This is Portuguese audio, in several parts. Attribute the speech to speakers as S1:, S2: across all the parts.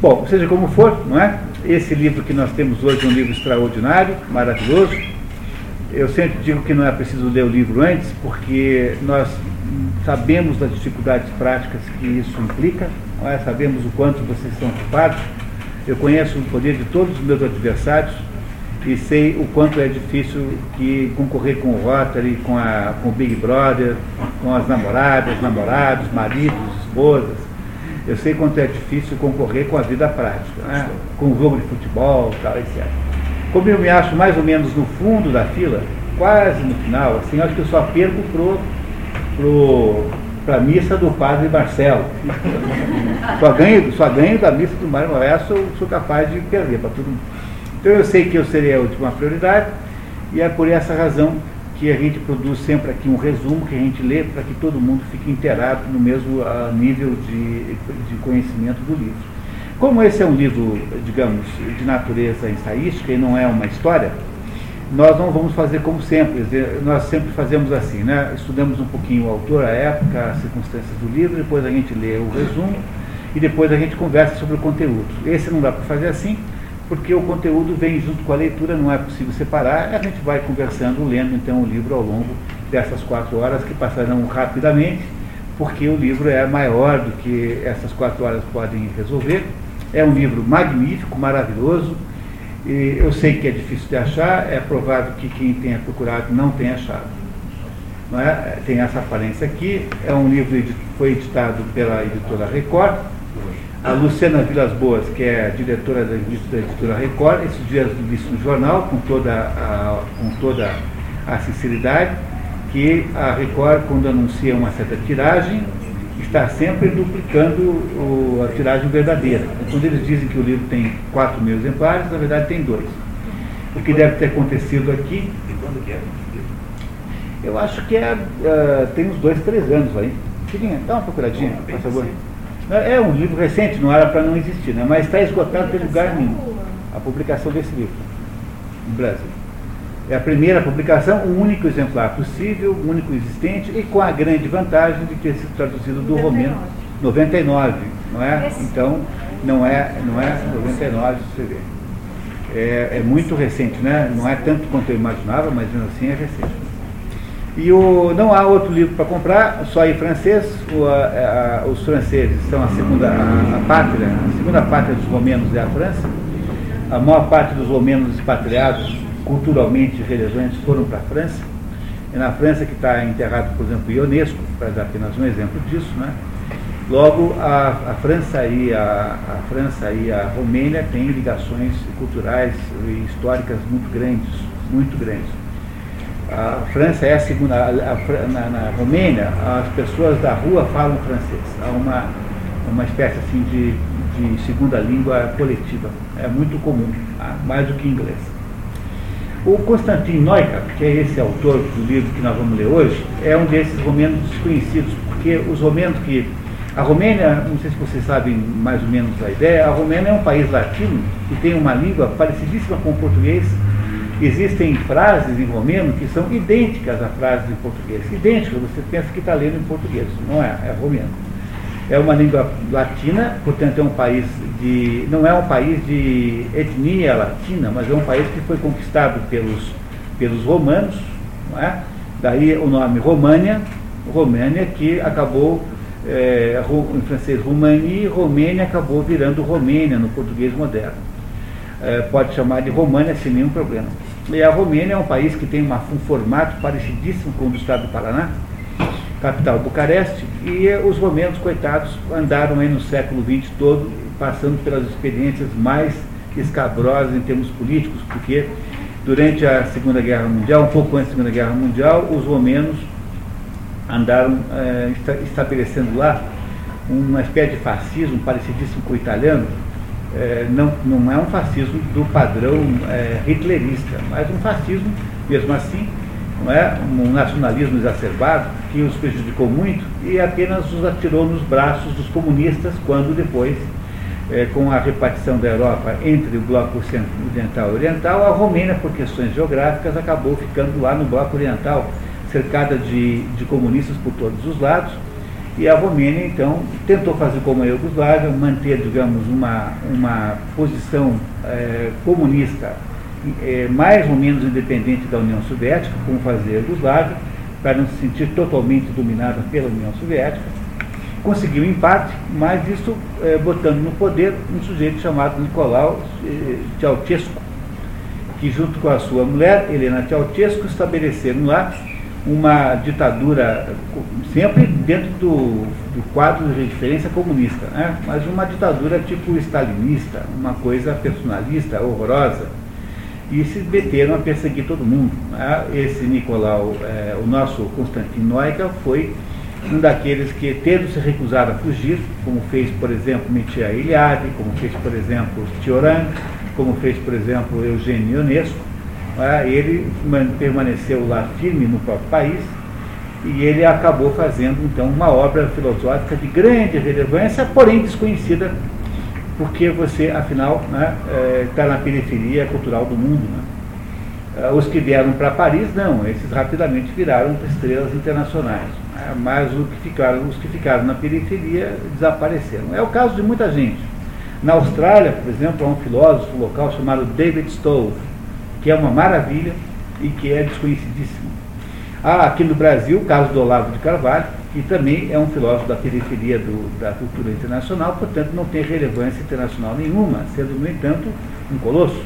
S1: Bom, seja como for, não é? Esse livro que nós temos hoje é um livro extraordinário, maravilhoso. Eu sempre digo que não é preciso ler o livro antes, porque nós sabemos das dificuldades práticas que isso implica, é? sabemos o quanto vocês são ocupados. Eu conheço o poder de todos os meus adversários e sei o quanto é difícil que concorrer com o Rotary, com, a, com o Big Brother, com as namoradas, namorados, maridos, esposas. Eu sei quanto é difícil concorrer com a vida prática, né? com o jogo de futebol, tal, etc. Como eu me acho mais ou menos no fundo da fila, quase no final, assim, acho que eu só perco pro, pro, para a missa do padre Marcelo. só, ganho, só ganho da missa do Mário Moraes, sou, sou capaz de perder para todo mundo. Então eu sei que eu serei a última prioridade e é por essa razão que a gente produz sempre aqui um resumo que a gente lê para que todo mundo fique inteirado no mesmo uh, nível de, de conhecimento do livro. Como esse é um livro, digamos, de natureza ensaística e não é uma história, nós não vamos fazer como sempre, nós sempre fazemos assim, né? estudamos um pouquinho o autor, a época, as circunstâncias do livro, depois a gente lê o resumo e depois a gente conversa sobre o conteúdo. Esse não dá para fazer assim, porque o conteúdo vem junto com a leitura, não é possível separar, a gente vai conversando, lendo então o livro ao longo dessas quatro horas que passarão rapidamente, porque o livro é maior do que essas quatro horas podem resolver. É um livro magnífico, maravilhoso, e eu sei que é difícil de achar, é provável que quem tenha procurado não tenha achado. Não é? Tem essa aparência aqui, é um livro que foi editado pela editora Record, a Luciana Vilas Boas, que é diretora da, da editora Record, esses dias disse no jornal, com toda, a, com toda a sinceridade, que a Record, quando anuncia uma certa tiragem, está sempre duplicando o, a tiragem verdadeira. Quando eles dizem que o livro tem 4 mil exemplares, na verdade tem dois. O que deve ter acontecido aqui. E quando que é? Eu acho que é, uh, tem uns dois, três anos aí. Filhinha, dá uma procuradinha, por favor. É um livro recente, não era para não existir, né? mas está esgotado em lugar nenhum. A publicação desse livro no Brasil. É a primeira publicação, o único exemplar possível, o único existente, e com a grande vantagem de ter sido traduzido do romeno 99, não é? Então, não é, não é 99, você vê. É, é muito recente, né? Não é tanto quanto eu imaginava, mas mesmo assim é recente. E o, não há outro livro para comprar, só em francês. O, a, a, os franceses são a segunda a, a, pátria, a segunda pátria dos romenos é a França. A maior parte dos romenos expatriados, culturalmente relevantes, foram para a França. É na França que está enterrado, por exemplo, Ionesco, para dar apenas um exemplo disso. Né? Logo, a, França e a, a França e a Romênia têm ligações culturais e históricas muito grandes, muito grandes. A França é a segunda. A, a, na, na, Romênia, as pessoas da rua falam francês. Há uma, uma espécie assim de, de segunda língua coletiva. É muito comum, tá? mais do que inglês. O Konstantin Neukapp, que é esse autor do livro que nós vamos ler hoje, é um desses romenos desconhecidos, porque os romenos que. A Romênia, não sei se vocês sabem mais ou menos a ideia, a Romênia é um país latino que tem uma língua parecidíssima com o português, Existem frases em romeno que são idênticas a frases em português. Idênticas, você pensa que está lendo em português, não é, é romeno. É uma língua latina, portanto é um país de. não é um país de etnia latina, mas é um país que foi conquistado pelos, pelos romanos, não é? Daí o nome România, România que acabou, é, em francês Romani, Romênia acabou virando Romênia no português moderno. É, pode chamar de România sem nenhum problema. E a Romênia é um país que tem uma, um formato parecidíssimo com o do estado do Paraná, capital Bucareste, e os romenos, coitados, andaram aí no século XX todo, passando pelas experiências mais escabrosas em termos políticos, porque durante a Segunda Guerra Mundial, um pouco antes da Segunda Guerra Mundial, os romenos andaram é, estabelecendo lá uma espécie de fascismo parecidíssimo com o italiano, é, não, não é um fascismo do padrão é, hitlerista, mas um fascismo, mesmo assim, não é? Um nacionalismo exacerbado que os prejudicou muito e apenas os atirou nos braços dos comunistas quando depois, é, com a repartição da Europa entre o bloco ocidental e oriental, a Romênia, por questões geográficas, acabou ficando lá no bloco oriental, cercada de, de comunistas por todos os lados E a Romênia, então, tentou fazer como a Iugoslávia, manter, digamos, uma, uma posição é, comunista é, mais ou menos independente da União Soviética, como fazia a Iugoslávia, para não se sentir totalmente dominada pela União Soviética. Conseguiu empate, mas isso é, botando no poder um sujeito chamado Nicolau Ceausescu, que junto com a sua mulher, Helena Ceausescu, estabeleceram lá uma ditadura, sempre dentro do, do quadro de referência comunista, né? mas uma ditadura tipo stalinista, uma coisa personalista, horrorosa, e se meteram a perseguir todo mundo. Né? Esse Nicolau, é, o nosso Constantin Noica, foi um daqueles que, tendo se recusado a fugir, como fez, por exemplo, Mitya Iliade, como fez, por exemplo, Tioran, como fez, por exemplo, Eugênio Ionesco, né? ele permaneceu lá firme no próprio país e ele acabou fazendo, então, uma obra filosófica de grande relevância, porém desconhecida porque você, afinal, está né, é, tá na periferia cultural do mundo. Né? É, os que vieram para Paris, não, esses rapidamente viraram estrelas internacionais. Né? Mas os que, ficaram, os que ficaram na periferia desapareceram. É o caso de muita gente. Na Austrália, por exemplo, há um filósofo local chamado David Stove, que é uma maravilha e que é desconhecidíssimo. Há aqui no Brasil o caso do Olavo de Carvalho, que também é um filósofo da periferia do, da cultura internacional, portanto não tem relevância internacional nenhuma, sendo, no entanto, um colosso.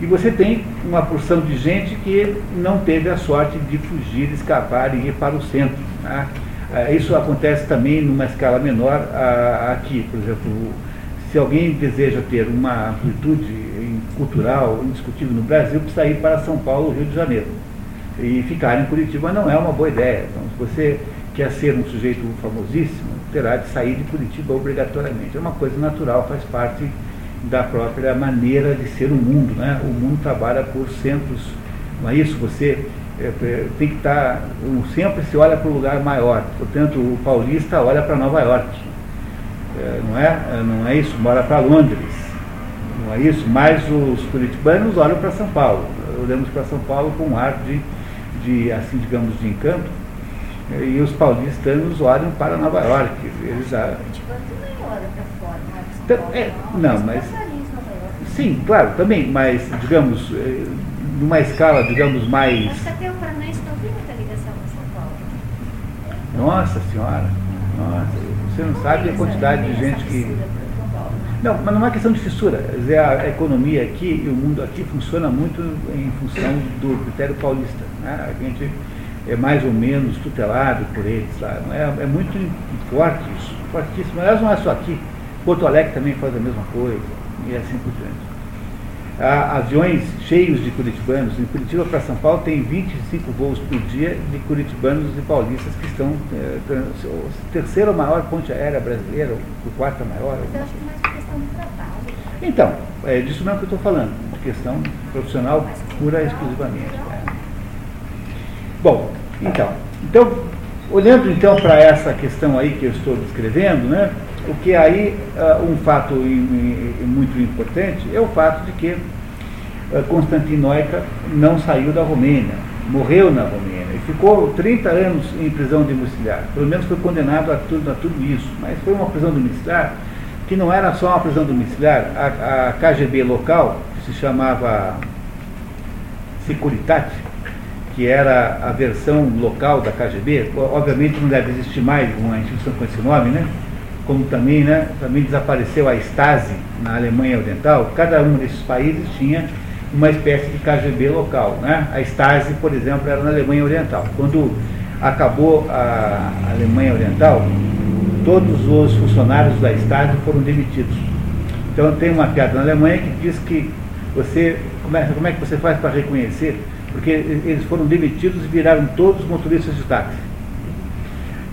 S1: E você tem uma porção de gente que não teve a sorte de fugir, escapar e ir para o centro. Né? Isso acontece também numa escala menor aqui. Por exemplo, se alguém deseja ter uma amplitude cultural indiscutível no Brasil, precisa ir para São Paulo, Rio de Janeiro. E ficar em Curitiba não é uma boa ideia. Então, se você quer ser um sujeito famosíssimo, terá de sair de Curitiba obrigatoriamente. É uma coisa natural, faz parte da própria maneira de ser o mundo. Né? O mundo trabalha por centros, não é isso? Você é, tem que estar, tá, sempre se olha para o lugar maior. Portanto, o paulista olha para Nova York. É, não, é, é? não é isso? Mora para Londres. Não é isso? Mas os curitibanos olham para São Paulo. Olhamos para São Paulo com um ar de, de, assim, digamos, de encanto e os paulistanos olham para Nova York. Eles
S2: a... Também olha para fora,
S1: não, mas. Sim, claro, também, mas, digamos, eh, numa escala, digamos, mais.
S2: Que até o Paranaense não tem muita ligação com São Paulo.
S1: Nossa Senhora, nossa, você não sabe a quantidade de gente que. Não, mas não é questão de fissura. Dizer, a economia aqui e o mundo aqui funciona muito em função do critério paulista. Né? A gente é mais ou menos tutelado por eles lá. É, é muito forte isso, fortíssimo. Aliás, não é só aqui. Porto Alegre também faz a mesma coisa, e assim por diante. Há aviões cheios de curitibanos. Em Curitiba para São Paulo tem 25 voos por dia de curitibanos e paulistas que estão. É, o terceiro maior ponte aérea brasileira, o quarto maior.
S2: Eu acho que uma questão de trabalho.
S1: Então, é disso mesmo que eu estou falando, de questão profissional pura e exclusivamente. Bom, então, então olhando então para essa questão aí que eu estou descrevendo, né, o que é aí uh, um fato muito importante é o fato de que uh, Constantinoica não saiu da Romênia, morreu na Romênia e ficou 30 anos em prisão domiciliar. Pelo menos foi condenado a tudo, a tudo isso, mas foi uma prisão domiciliar que não era só uma prisão domiciliar, a, a KGB local, que se chamava Securitate, que era a versão local da KGB, obviamente não deve existir mais uma instituição com esse nome, né? como também, né, também desapareceu a Stasi na Alemanha Oriental, cada um desses países tinha uma espécie de KGB local. Né? A Stasi, por exemplo, era na Alemanha Oriental. Quando acabou a Alemanha Oriental, todos os funcionários da Stasi foram demitidos. Então tem uma piada na Alemanha que diz que você, como é, como é que você faz para reconhecer porque eles foram demitidos e viraram todos motoristas de táxi.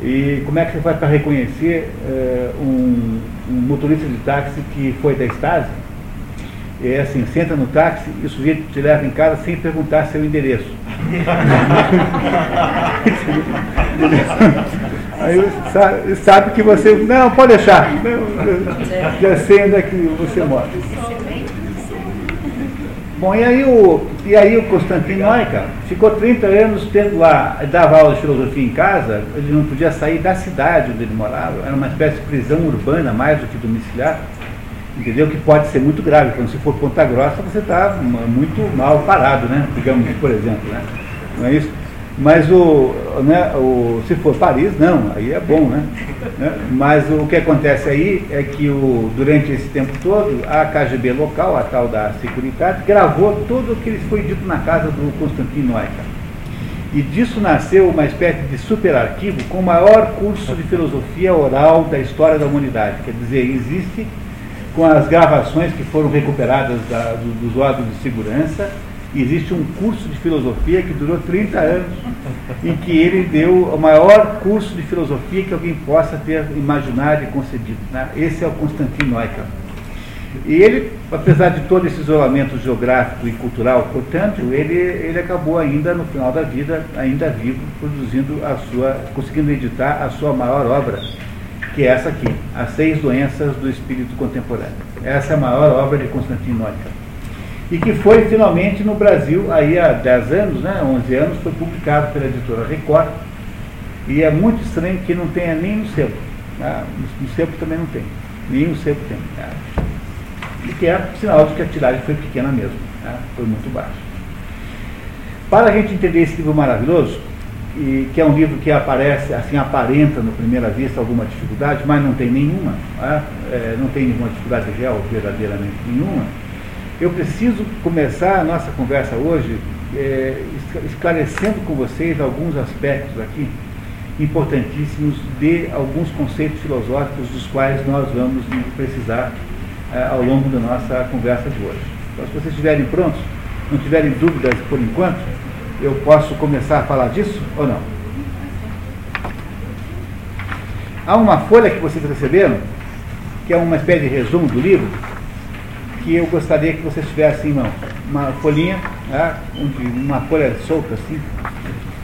S1: E como é que você faz para reconhecer uh, um, um, motorista de táxi que foi da Stasi? É assim, senta no táxi e o sujeito te leva em casa sem perguntar seu endereço. Aí sabe, sabe, que você. Não, pode deixar. Já sei onde é que você mora. Bom, e aí o, e aí o Constantino Noica ficou 30 anos tendo lá, dava aula de filosofia em casa, ele não podia sair da cidade onde ele morava, era uma espécie de prisão urbana mais do que domiciliar, entendeu? Que pode ser muito grave, quando se for Ponta Grossa você está muito mal parado, né? Digamos, por exemplo, né? Não é isso? Mas o, né, o, se for Paris, não, aí é bom, né? né? Mas o que acontece aí é que o, durante esse tempo todo, a KGB local, a tal da Securitate, gravou tudo o que foi dito na casa do Constantino Noica. E disso nasceu uma espécie de super arquivo com o maior curso de filosofia oral da história da humanidade. Quer dizer, existe com as gravações que foram recuperadas da, dos órgãos de segurança, existe um curso de filosofia que durou 30 anos, em que ele deu o maior curso de filosofia que alguém possa ter imaginado e concebido. Né? Esse é o Constantino Neumann. E ele, apesar de todo esse isolamento geográfico e cultural, portanto, ele, ele acabou ainda, no final da vida, ainda vivo, produzindo a sua, conseguindo editar a sua maior obra, que é essa aqui, As Seis Doenças do Espírito Contemporâneo. Essa é a maior obra de Constantino Neumann e que foi finalmente no Brasil, aí há 10 anos, né, 11 anos, foi publicado pela editora Record, e é muito estranho que não tenha nem no sebo. Né? No sebo também não tem, nem no sebo tem. Né? E que é sinal de que a tiragem foi pequena mesmo, né? foi muito baixa. Para a gente entender esse livro maravilhoso, e que é um livro que aparece, assim, aparenta no primeira vista alguma dificuldade, mas não tem nenhuma, né? é, não tem nenhuma dificuldade real, verdadeiramente nenhuma, eu preciso começar a nossa conversa hoje é, esclarecendo com vocês alguns aspectos aqui importantíssimos de alguns conceitos filosóficos dos quais nós vamos precisar é, ao longo da nossa conversa de hoje. Então, se vocês estiverem prontos, não tiverem dúvidas por enquanto, eu posso começar a falar disso ou não? Há uma folha que vocês receberam, que é uma espécie de resumo do livro, que eu gostaria que vocês tivessem em mão. Uma folhinha, né, uma folha solta assim,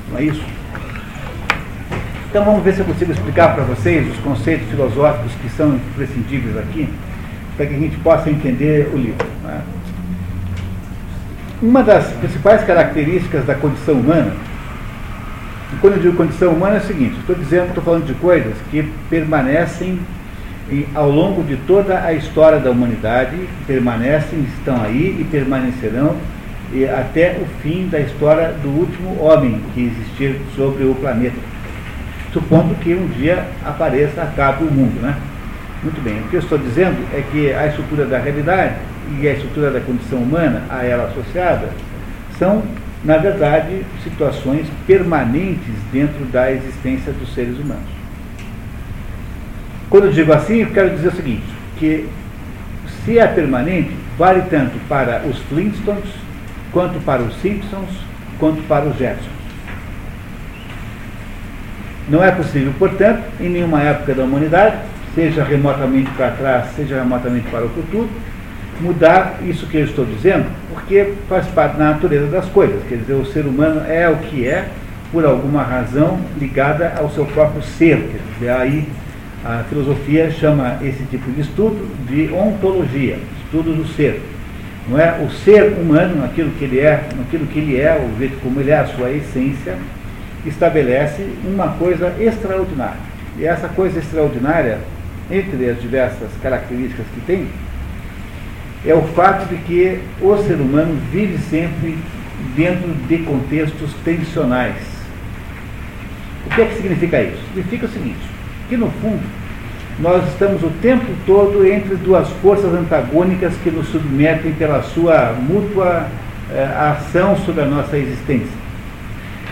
S1: não é isso? Então vamos ver se eu consigo explicar para vocês os conceitos filosóficos que são imprescindíveis aqui, para que a gente possa entender o livro. Né? Uma das principais características da condição humana, e quando eu digo condição humana é o seguinte, estou dizendo, estou falando de coisas que permanecem e ao longo de toda a história da humanidade permanecem, estão aí e permanecerão e até o fim da história do último homem que existir sobre o planeta. Supondo que um dia apareça, acabe o mundo, né? Muito bem, o que eu estou dizendo é que a estrutura da realidade e a estrutura da condição humana a ela associada são, na verdade, situações permanentes dentro da existência dos seres humanos. Quando eu digo assim, eu quero dizer o seguinte, que se é permanente, vale tanto para os Flintstones, quanto para os Simpsons, quanto para os Jetsons. Não é possível, portanto, em nenhuma época da humanidade, seja remotamente para trás, seja remotamente para o futuro, mudar isso que eu estou dizendo, porque faz parte da natureza das coisas. Quer dizer, o ser humano é o que é, por alguma razão ligada ao seu próprio ser. Quer dizer, aí a filosofia chama esse tipo de estudo de ontologia, estudo do ser. Não é? O ser humano, aquilo que ele é, aquilo que ele é, o jeito como ele é, a sua essência, estabelece uma coisa extraordinária. E essa coisa extraordinária, entre as diversas características que tem, é o fato de que o ser humano vive sempre dentro de contextos tensionais. O que é que significa isso? Significa o seguinte, que no fundo nós estamos o tempo todo entre duas forças antagônicas que nos submetem pela sua mútua eh, ação sobre a nossa existência.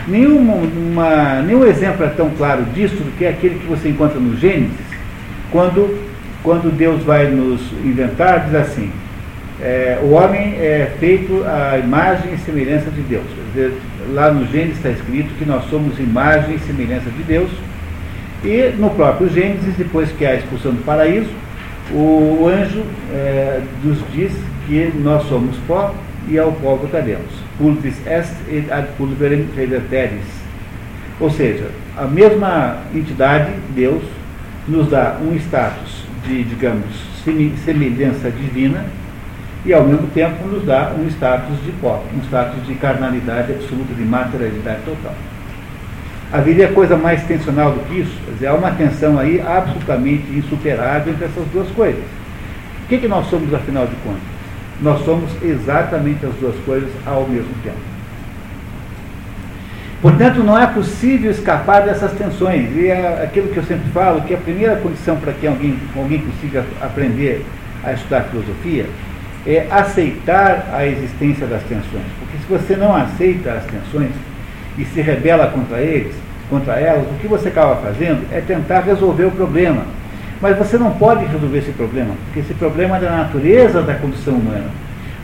S1: Uma, nenhum exemplo é tão claro disso do que aquele que você encontra no Gênesis, quando, quando Deus vai nos inventar, diz assim, é, o homem é feito à imagem e semelhança de Deus. Lá no Gênesis está escrito que nós somos imagem e semelhança de Deus, e no próprio Gênesis, depois que há a expulsão do paraíso, o anjo é, nos diz que nós somos pó e ao pó voltaremos. Pulvis est et ad pulverem reverteris. Ou seja, a mesma entidade, Deus, nos dá um status de, digamos, semelhança divina e ao mesmo tempo nos dá um status de pó, um status de carnalidade absoluta, de materialidade total. Haveria coisa mais tensional do que isso? Quer dizer, há uma tensão aí absolutamente insuperável entre essas duas coisas. O que, que nós somos, afinal de contas? Nós somos exatamente as duas coisas ao mesmo tempo. Portanto, não é possível escapar dessas tensões. E é aquilo que eu sempre falo, que a primeira condição para que alguém, alguém consiga aprender a estudar filosofia é aceitar a existência das tensões. Porque se você não aceita as tensões, e se rebela contra eles, contra elas, o que você acaba fazendo é tentar resolver o problema. Mas você não pode resolver esse problema, porque esse problema é da natureza da condição humana.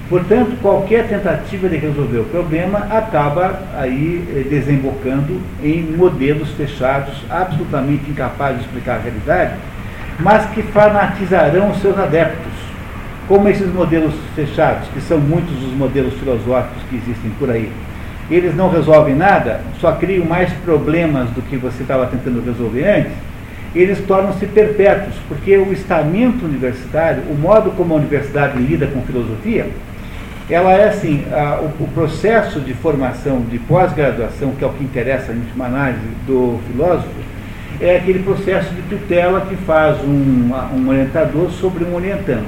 S1: Portanto, qualquer tentativa de resolver o problema acaba aí eh, desembocando em modelos fechados, absolutamente incapazes de explicar a realidade, mas que fanatizarão os seus adeptos. Como esses modelos fechados, que são muitos os modelos filosóficos que existem por aí eles não resolvem nada, só criam mais problemas do que você estava tentando resolver antes, eles tornam-se perpétuos, porque o estamento universitário, o modo como a universidade lida com filosofia, ela é assim, a, o, o, processo de formação, de pós-graduação, que é o que interessa em última análise do filósofo, é aquele processo de tutela que faz um, um orientador sobre um orientando.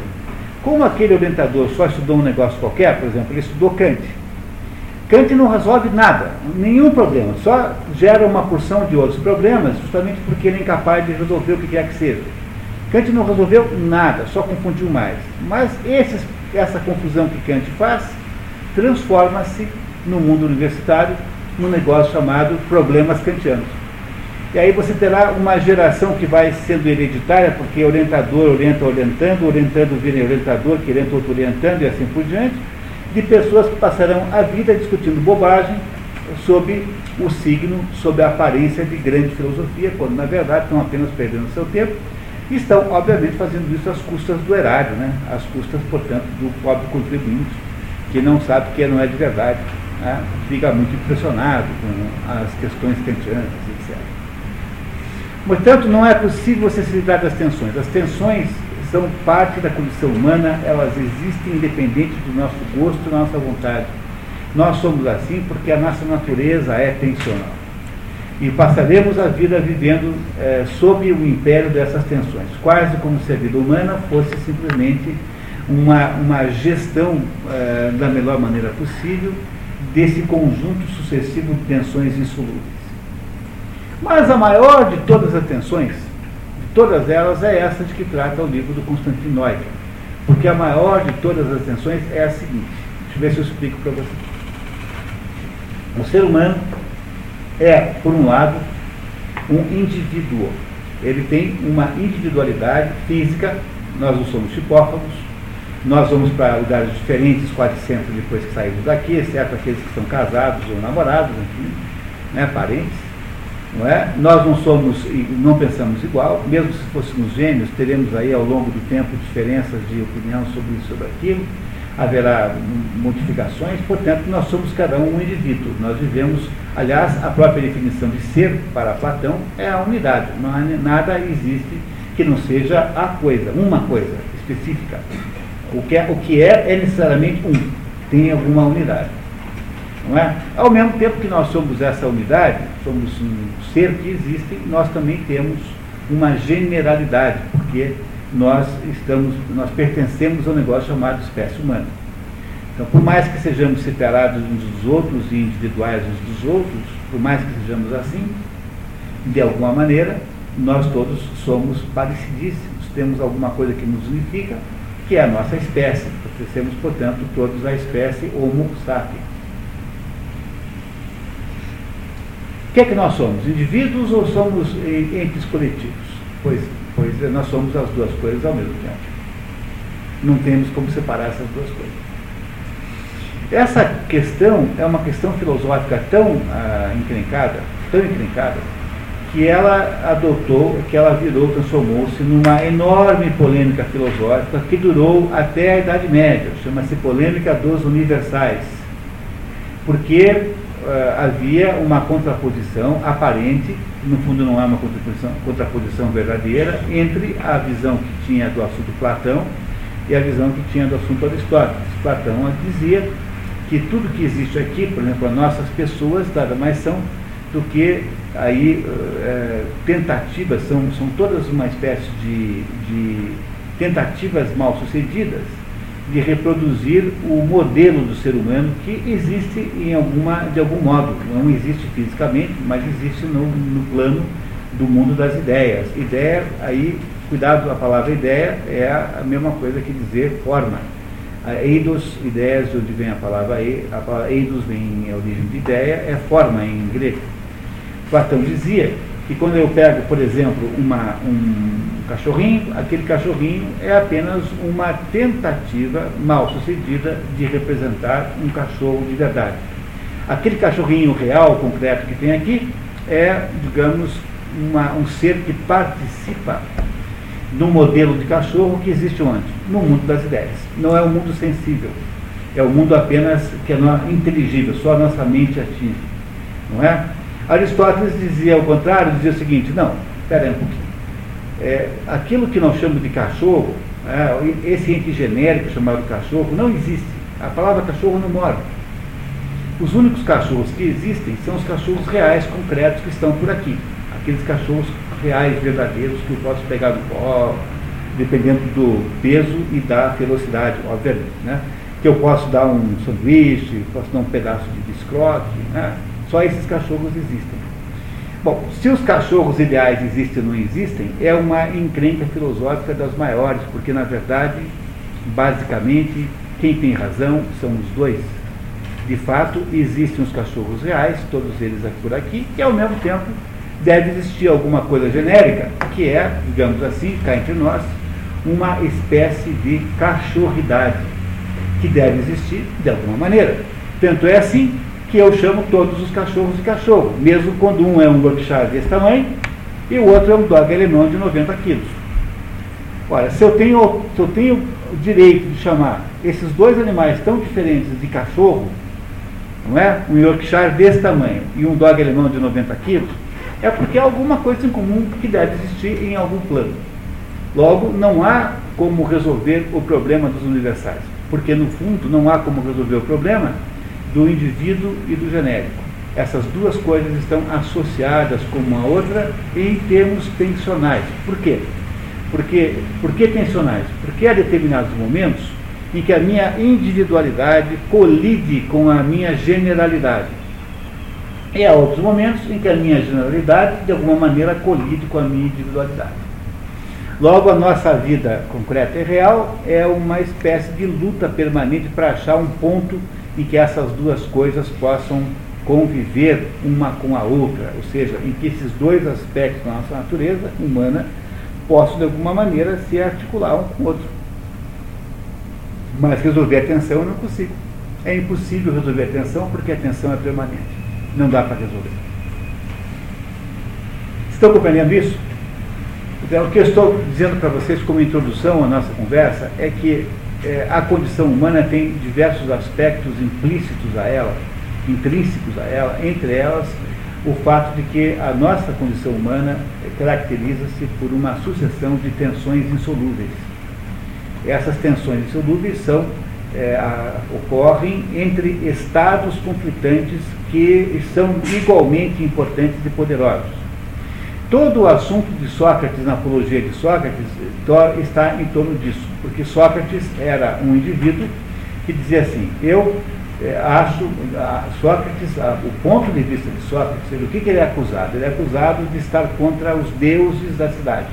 S1: Como aquele orientador só estudou um negócio qualquer, por exemplo, ele estudou Kant, Kant não resolve nada, nenhum problema, só gera uma porção de outros problemas, justamente porque ele é incapaz de resolver o que quer que seja. Kant não resolveu nada, só confundiu mais. Mas esses, essa confusão que Kant faz transforma-se no mundo universitário num negócio chamado problemas kantianos. E aí você terá uma geração que vai sendo hereditária, porque orientador orienta orientando, orientando vira orientador, que outro orientando e assim por diante de pessoas que passarão a vida discutindo bobagem sob o signo, sob a aparência de grande filosofia, quando na verdade estão apenas perdendo seu tempo e estão, obviamente, fazendo isso às custas do erário, né? às custas, portanto, do pobre contribuinte, que não sabe que não é de verdade, né? fica muito impressionado com as questões kantianas, etc. Portanto, não é possível você se livrar das tensões. As tensões são parte da condição humana, elas existem independente do nosso gosto da nossa vontade. Nós somos assim porque a nossa natureza é tensional. E passaremos a vida vivendo é, sob o império dessas tensões, quase como se a vida humana fosse simplesmente uma, uma gestão é, da melhor maneira possível desse conjunto sucessivo de tensões insolúveis. Mas a maior de todas as tensões todas elas é essa de que trata o livro do Constantin Neumann. Porque a maior de todas as tensões é a seguinte. Deixa eu ver se eu explico para você. O ser humano é, por um lado, um indivíduo. Ele tem uma individualidade física, nós não somos chipófagos, nós vamos para lugares diferentes quase sempre depois que saímos daqui, exceto aqueles que são casados ou namorados, enfim, né, parentes. Não é? Nós não somos não pensamos igual, mesmo se fôssemos gêmeos, teremos aí ao longo do tempo diferenças de opinião sobre isso, sobre aquilo, haverá modificações, portanto, nós somos cada um um indivíduo. Nós vivemos, aliás, a própria definição de ser para Platão é a unidade, não nada existe que não seja a coisa, uma coisa específica. O que é, o que é, é necessariamente um, tem alguma unidade. Não é? Ao mesmo tempo que nós somos essa unidade, somos um ser que existe, nós também temos uma generalidade, porque nós estamos, nós pertencemos ao negócio chamado espécie humana. Então, por mais que sejamos separados uns dos outros e individuais uns dos outros, por mais que sejamos assim, de alguma maneira, nós todos somos parecidíssimos, temos alguma coisa que nos unifica, que é a nossa espécie. Pertencemos, portanto, todos à espécie Homo sapiens. Que é que nós somos? Indivíduos ou somos entes coletivos? Pois, pois é, nós somos as duas coisas ao mesmo tempo. Não temos como separar essas duas coisas. Essa questão é uma questão filosófica tão ah, encrencada, tão encrencada, que ela adotou, que ela virou, transformou-se numa enorme polêmica filosófica que durou até a Idade Média, chama-se polêmica dos universais. Porque uh, havia uma contraposição aparente, no fundo não é uma contraposição, contraposição verdadeira, entre a visão que tinha do assunto Platão e a visão que tinha do assunto Aristóteles. Platão dizia que tudo que existe aqui, por exemplo, as nossas pessoas, nada mais são do que aí é, tentativas, são, são todas uma espécie de, de tentativas mal sucedidas de reproduzir o modelo do ser humano que existe em alguma, de algum modo, não existe fisicamente, mas existe no, no plano do mundo das ideias. Ideia, aí, cuidado, a palavra ideia é a mesma coisa que dizer forma. A eidos, ideias, de onde vem a palavra e, a palavra eidos vem em origem de ideia, é forma em grego. Platão dizia que quando eu pego, por exemplo, uma, um cachorrinho, aquele cachorrinho é apenas uma tentativa mal sucedida de representar um cachorro de verdade. Aquele cachorrinho real, concreto que tem aqui, é, digamos, uma, um ser que participa do modelo de cachorro que existe onde? No mundo das ideias. Não é um mundo sensível. É um mundo apenas que é inteligível, só a nossa mente atinge. Não é? Aristóteles dizia ao contrário, dizia o seguinte, não, espera um pouquinho. É, aquilo que nós chamamos de cachorro, é, esse ente genérico chamado cachorro, não existe. A palavra cachorro não mora. Os únicos cachorros que existem são os cachorros reais, concretos, que estão por aqui. Aqueles cachorros reais, verdadeiros, que eu posso pegar no pó, dependendo do peso e da velocidade, obviamente. Né? Que eu posso dar um sanduíche, posso dar um pedaço de biscoito, né? só esses cachorros existem. Bom, se os cachorros ideais existem ou não existem, é uma encrenca filosófica das maiores, porque na verdade, basicamente, quem tem razão são os dois. De fato, existem os cachorros reais, todos eles por aqui, e ao mesmo tempo deve existir alguma coisa genérica, que é, digamos assim, cá entre nós, uma espécie de cachorridade, que deve existir de alguma maneira. Tanto é assim que eu chamo todos os cachorros de cachorro, mesmo quando um é um Yorkshire desse tamanho e o outro é um dog alemão de 90 quilos. Ora, se eu tenho, se eu tenho o direito de chamar esses dois animais tão diferentes de cachorro, não é? Um Yorkshire desse tamanho e um dog alemão de 90 quilos, é porque há alguma coisa em comum que deve existir em algum plano. Logo, não há como resolver o problema dos universais, porque no fundo não há como resolver o problema do indivíduo e do genérico. Essas duas coisas estão associadas com uma outra em termos tensionais. Por quê? Porque, por que tensionais? Porque há determinados momentos em que a minha individualidade colide com a minha generalidade. E há outros momentos em que a minha generalidade, de alguma maneira, colide com a minha individualidade. Logo, a nossa vida concreta e real é uma espécie de luta permanente para achar um ponto em que essas duas coisas possam conviver uma com a outra, ou seja, em que esses dois aspectos da nossa natureza humana possam de alguma maneira se articular um com o outro. Mas resolver a tensão eu não consigo. É impossível resolver a tensão porque a tensão é permanente. Não dá para resolver. Estão compreendendo isso? Então, o que eu estou dizendo para vocês como introdução à nossa conversa é que é, a condição humana tem diversos aspectos implícitos a ela, intrínsecos a ela, entre elas o fato de que a nossa condição humana caracteriza-se por uma sucessão de tensões insolúveis. Essas tensões insolúveis são, é, a, ocorrem entre estados conflitantes que são igualmente importantes e poderosos. Todo o assunto de Sócrates, na apologia de Sócrates, está em torno disso, porque Sócrates era um indivíduo que dizia assim: eu é, acho, Sócrates, o ponto de vista de Sócrates, o que, que ele é acusado? Ele é acusado de estar contra os deuses da cidade.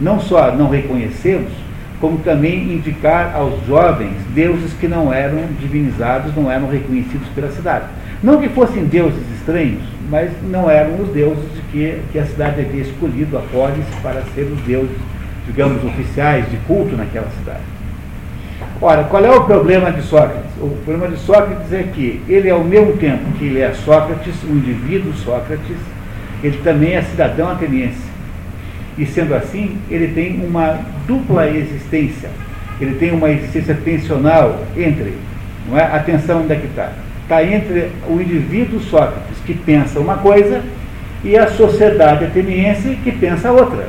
S1: Não só não reconhecê-los, como também indicar aos jovens deuses que não eram divinizados, não eram reconhecidos pela cidade. Não que fossem deuses estranhos, mas não eram os deuses que, que a cidade havia escolhido, a polis, para ser os deuses, digamos, oficiais de culto naquela cidade. Ora, qual é o problema de Sócrates? O problema de Sócrates é que ele, ao mesmo tempo que ele é Sócrates, o indivíduo Sócrates, ele também é cidadão ateniense. E sendo assim, ele tem uma dupla existência. Ele tem uma existência tensional entre, não é? Atenção onde é que está? Está entre o indivíduo Sócrates, que pensa uma coisa, e a sociedade ateniense, que pensa outra.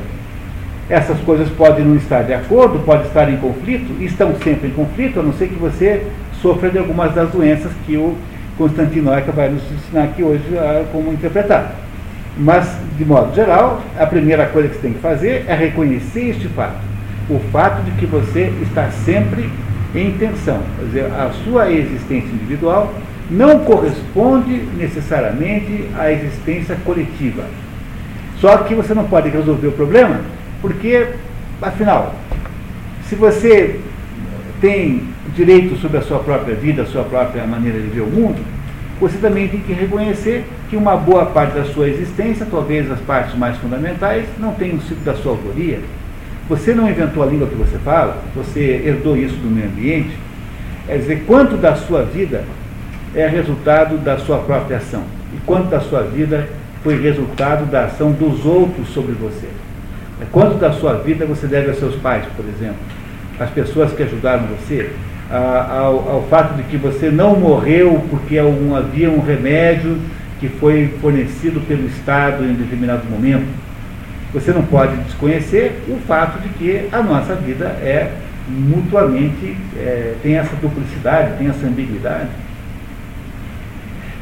S1: Essas coisas podem não estar de acordo, podem estar em conflito, estão sempre em conflito, a não ser que você sofra de algumas das doenças que o Constantino Aica vai nos ensinar aqui hoje a como interpretar. Mas, de modo geral, a primeira coisa que você tem que fazer é reconhecer este fato. O fato de que você está sempre em tensão. Quer dizer, a sua existência individual não corresponde necessariamente à existência coletiva. Só que você não pode resolver o problema, porque, afinal, se você tem direito sobre a sua própria vida, a sua própria maneira de ver o mundo, você também tem que reconhecer que uma boa parte da sua existência, talvez as partes mais fundamentais, não tenham sido da sua autoria. Você não inventou a língua que você fala, você herdou isso do meio ambiente. Quer dizer, quanto da sua vida é resultado da sua própria ação e quanto da sua vida foi resultado da ação dos outros sobre você. Quanto da sua vida você deve aos seus pais, por exemplo, às pessoas que ajudaram você, ao, ao, fato de que você não morreu porque havia um remédio que foi fornecido pelo Estado em determinado momento. Você não pode desconhecer o fato de que a nossa vida é mutuamente, é, tem essa duplicidade, tem essa ambiguidade.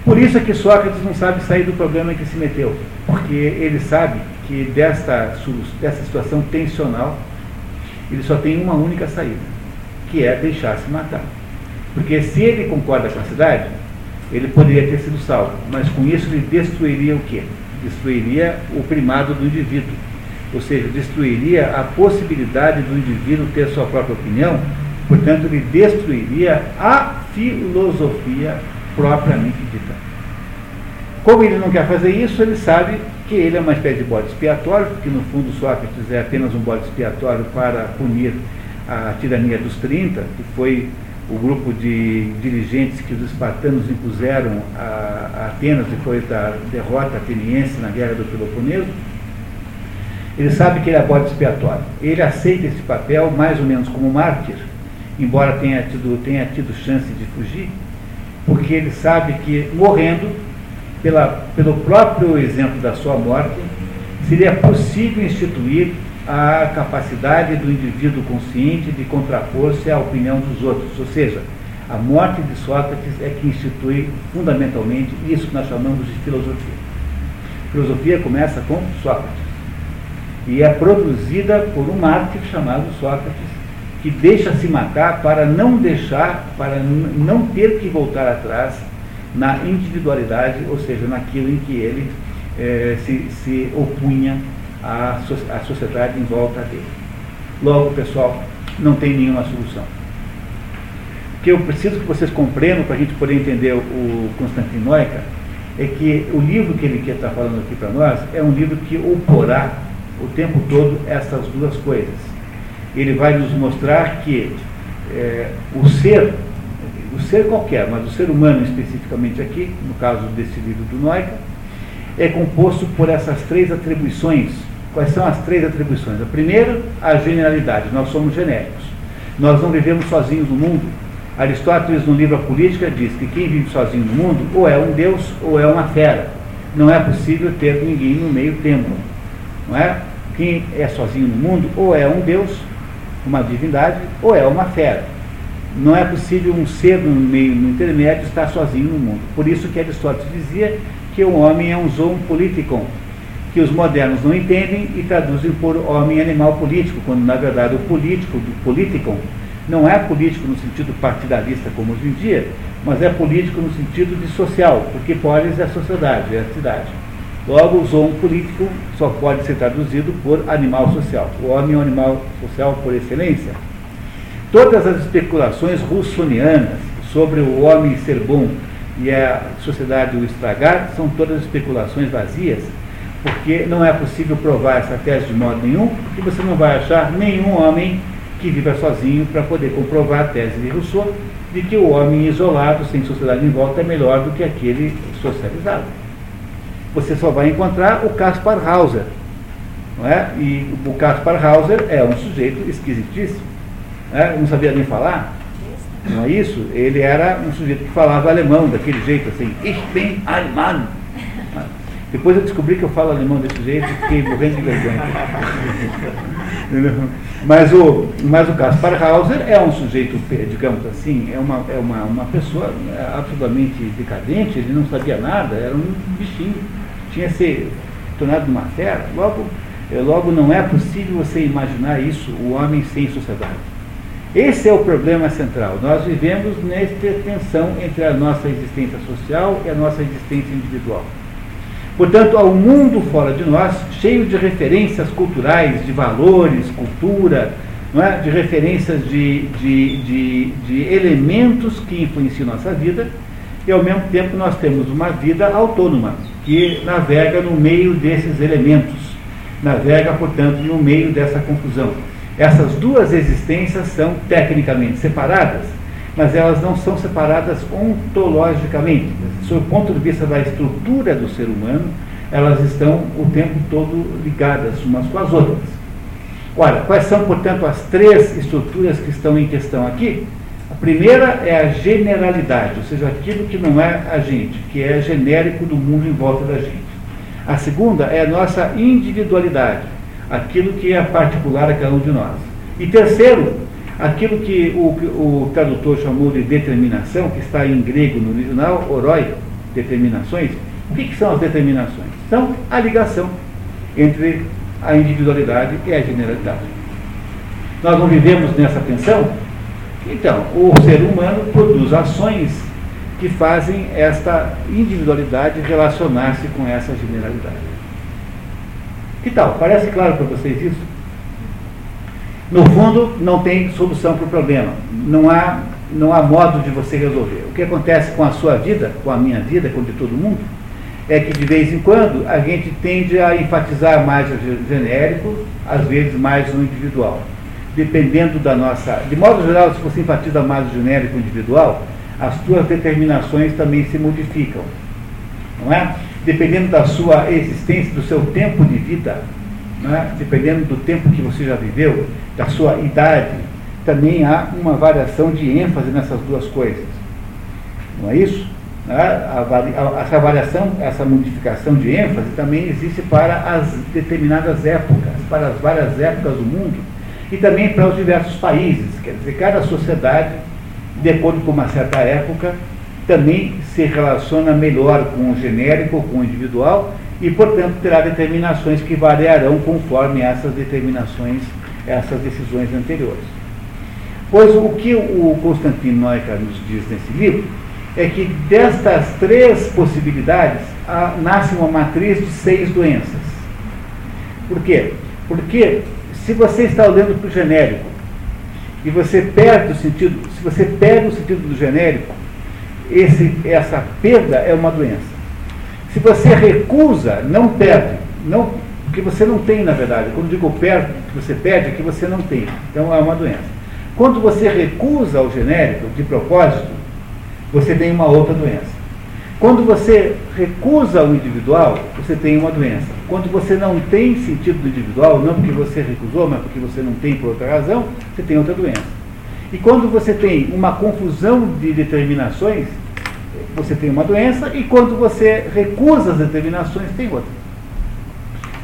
S1: Por isso é que Sócrates não sabe sair do problema em que se meteu, porque ele sabe que desta, dessa situação tensional, ele só tem uma única saída, que é deixar-se matar. Porque se ele concorda com a cidade, ele poderia ter sido salvo, mas com isso ele destruiria o quê? Destruiria o primado do indivíduo, ou seja, destruiria a possibilidade do indivíduo ter sua própria opinião, portanto, ele destruiria a filosofia propriamente dita. Como ele não quer fazer isso, ele sabe que ele é uma espécie de bode expiatório, porque no fundo Sócrates é apenas um bode expiatório para punir a tirania dos 30, que foi o grupo de dirigentes que os espartanos impuseram a, Atenas depois da derrota ateniense na guerra do Peloponeso. Ele sabe que ele é bode expiatório. Ele aceita esse papel mais ou menos como mártir, embora tenha tido, tenha tido chance de fugir, porque ele sabe que morrendo, pela, pelo próprio exemplo da sua morte, seria possível instituir a capacidade do indivíduo consciente de contrapor-se à opinião dos outros. Ou seja, a morte de Sócrates é que institui fundamentalmente isso que nós chamamos de filosofia. filosofia começa com Sócrates e é produzida por um mártir chamado Sócrates, que deixa se matar para não deixar, para não ter que voltar atrás na individualidade, ou seja, naquilo em que ele eh, se, se opunha à, à sociedade em volta dele. Logo, pessoal, não tem nenhuma solução. O que eu preciso que vocês compreendam para a gente poder entender o Constantino Noica é que o livro que ele estar falando aqui para nós é um livro que oporá o tempo todo essas duas coisas. Ele vai nos mostrar que é, o ser, o ser qualquer, mas o ser humano especificamente aqui, no caso desse livro do Noica, é composto por essas três atribuições. Quais são as três atribuições? A primeira, a generalidade. Nós somos genéricos. Nós não vivemos sozinhos no mundo. Aristóteles, no livro A Política, diz que quem vive sozinho no mundo ou é um deus ou é uma fera. Não é possível ter ninguém no meio termo. Não é? Quem é sozinho no mundo ou é um deus, uma divindade, ou é uma fera. Não é possível um ser no meio, no intermédio, estar sozinho no mundo. Por isso que Aristóteles dizia que o homem é um zoon politikon, que os modernos não entendem e traduzem por homem animal político, quando na verdade o político, do politikon, não é político no sentido partidarista como hoje em dia, mas é político no sentido de social, porque polis é a sociedade, é a cidade. Logo, o zoon político só pode ser traduzido por animal social. O homem é um animal social por excelência. Todas as especulações russonianas sobre o homem ser bom e a sociedade o estragar são todas especulações vazias, porque não é possível provar essa tese de modo nenhum, porque você não vai achar nenhum homem que viva sozinho para poder comprovar a tese de Rousseau de que o homem isolado, sem sociedade em volta, é melhor do que aquele socializado você só vai encontrar o Caspar Hauser. Não é? E o Caspar Hauser é um sujeito esquisitíssimo. É? Não sabia nem falar. Não é isso? Ele era um sujeito que falava alemão daquele jeito assim, Ich bin Alemão. Depois eu descobri que eu falo alemão desse jeito e fiquei morrendo de vergonha. mas, o, mas o Kaspar Hauser é um sujeito, digamos assim, é uma, é uma, uma pessoa absolutamente decadente, ele não sabia nada, era um bichinho, tinha se tornado uma fera. Logo, eh, logo não é possível você imaginar isso, o homem sem sociedade. Esse é o problema central. Nós vivemos nesta tensão entre a nossa existência social e a nossa existência individual. Portanto, há um mundo fora de nós, cheio de referências culturais, de valores, cultura, é? de referências de, de, de, de elementos que influenciam nossa vida, e ao mesmo tempo nós temos uma vida autônoma, que navega no meio desses elementos, navega, portanto, no meio dessa confusão. Essas duas existências são tecnicamente separadas, mas elas não são separadas ontologicamente. Sob o ponto de vista da estrutura do ser humano, elas estão o tempo todo ligadas umas com as outras. Ora, quais são, portanto, as três estruturas que estão em questão aqui? A primeira é a generalidade, ou seja, aquilo que não é a gente, que é genérico do mundo em volta da gente. A segunda é a nossa individualidade, aquilo que é particular a cada um de nós. E terceiro, aquilo que o, o tradutor chamou de determinação, que está em grego no original, oroi, determinações. O que, que são as determinações? São a ligação entre a individualidade e a generalidade. Nós não vivemos nessa tensão? Então, o ser humano produz ações que fazem esta individualidade relacionar-se com essa generalidade. Que tal? Parece claro para vocês isso? No fundo, não tem solução para o problema. Não há, não há modo de você resolver. O que acontece com a sua vida, com a minha vida, com de todo mundo, é que de vez em quando a gente tende a enfatizar mais o genérico, às vezes mais o individual. Dependendo da nossa. De modo geral, se você enfatiza mais o genérico individual, as suas determinações também se modificam. Não é? Dependendo da sua existência, do seu tempo de vida, é? dependendo do tempo que você já viveu, da sua idade, também há uma variação de ênfase nessas duas coisas. Não é isso? É? Essa variação, essa modificação de ênfase também existe para as determinadas épocas, para as várias épocas do mundo e também para os diversos países. Quer dizer, cada sociedade, de acordo com uma certa época, também se relaciona melhor com o genérico, com o individual, e, portanto, terá determinações que variarão conforme essas determinações, essas decisões anteriores. Pois o que o Constantino Neuca nos diz nesse livro é que destas três possibilidades a, nasce uma matriz de seis doenças. Por quê? Porque se você está olhando para o genérico e você perde o sentido, se você perde o sentido do genérico, esse, essa perda é uma doença. Se você recusa, não perde. Não, porque você não tem, na verdade. Quando digo perde, que você perde, é que você não tem. Então é uma doença. Quando você recusa o genérico de propósito, você tem uma outra doença. Quando você recusa o individual, você tem uma doença. Quando você não tem sentido do individual, não porque você recusou, mas porque você não tem por outra razão, você tem outra doença. E quando você tem uma confusão de determinações, você tem uma doença, e quando você recusa as determinações, tem outra.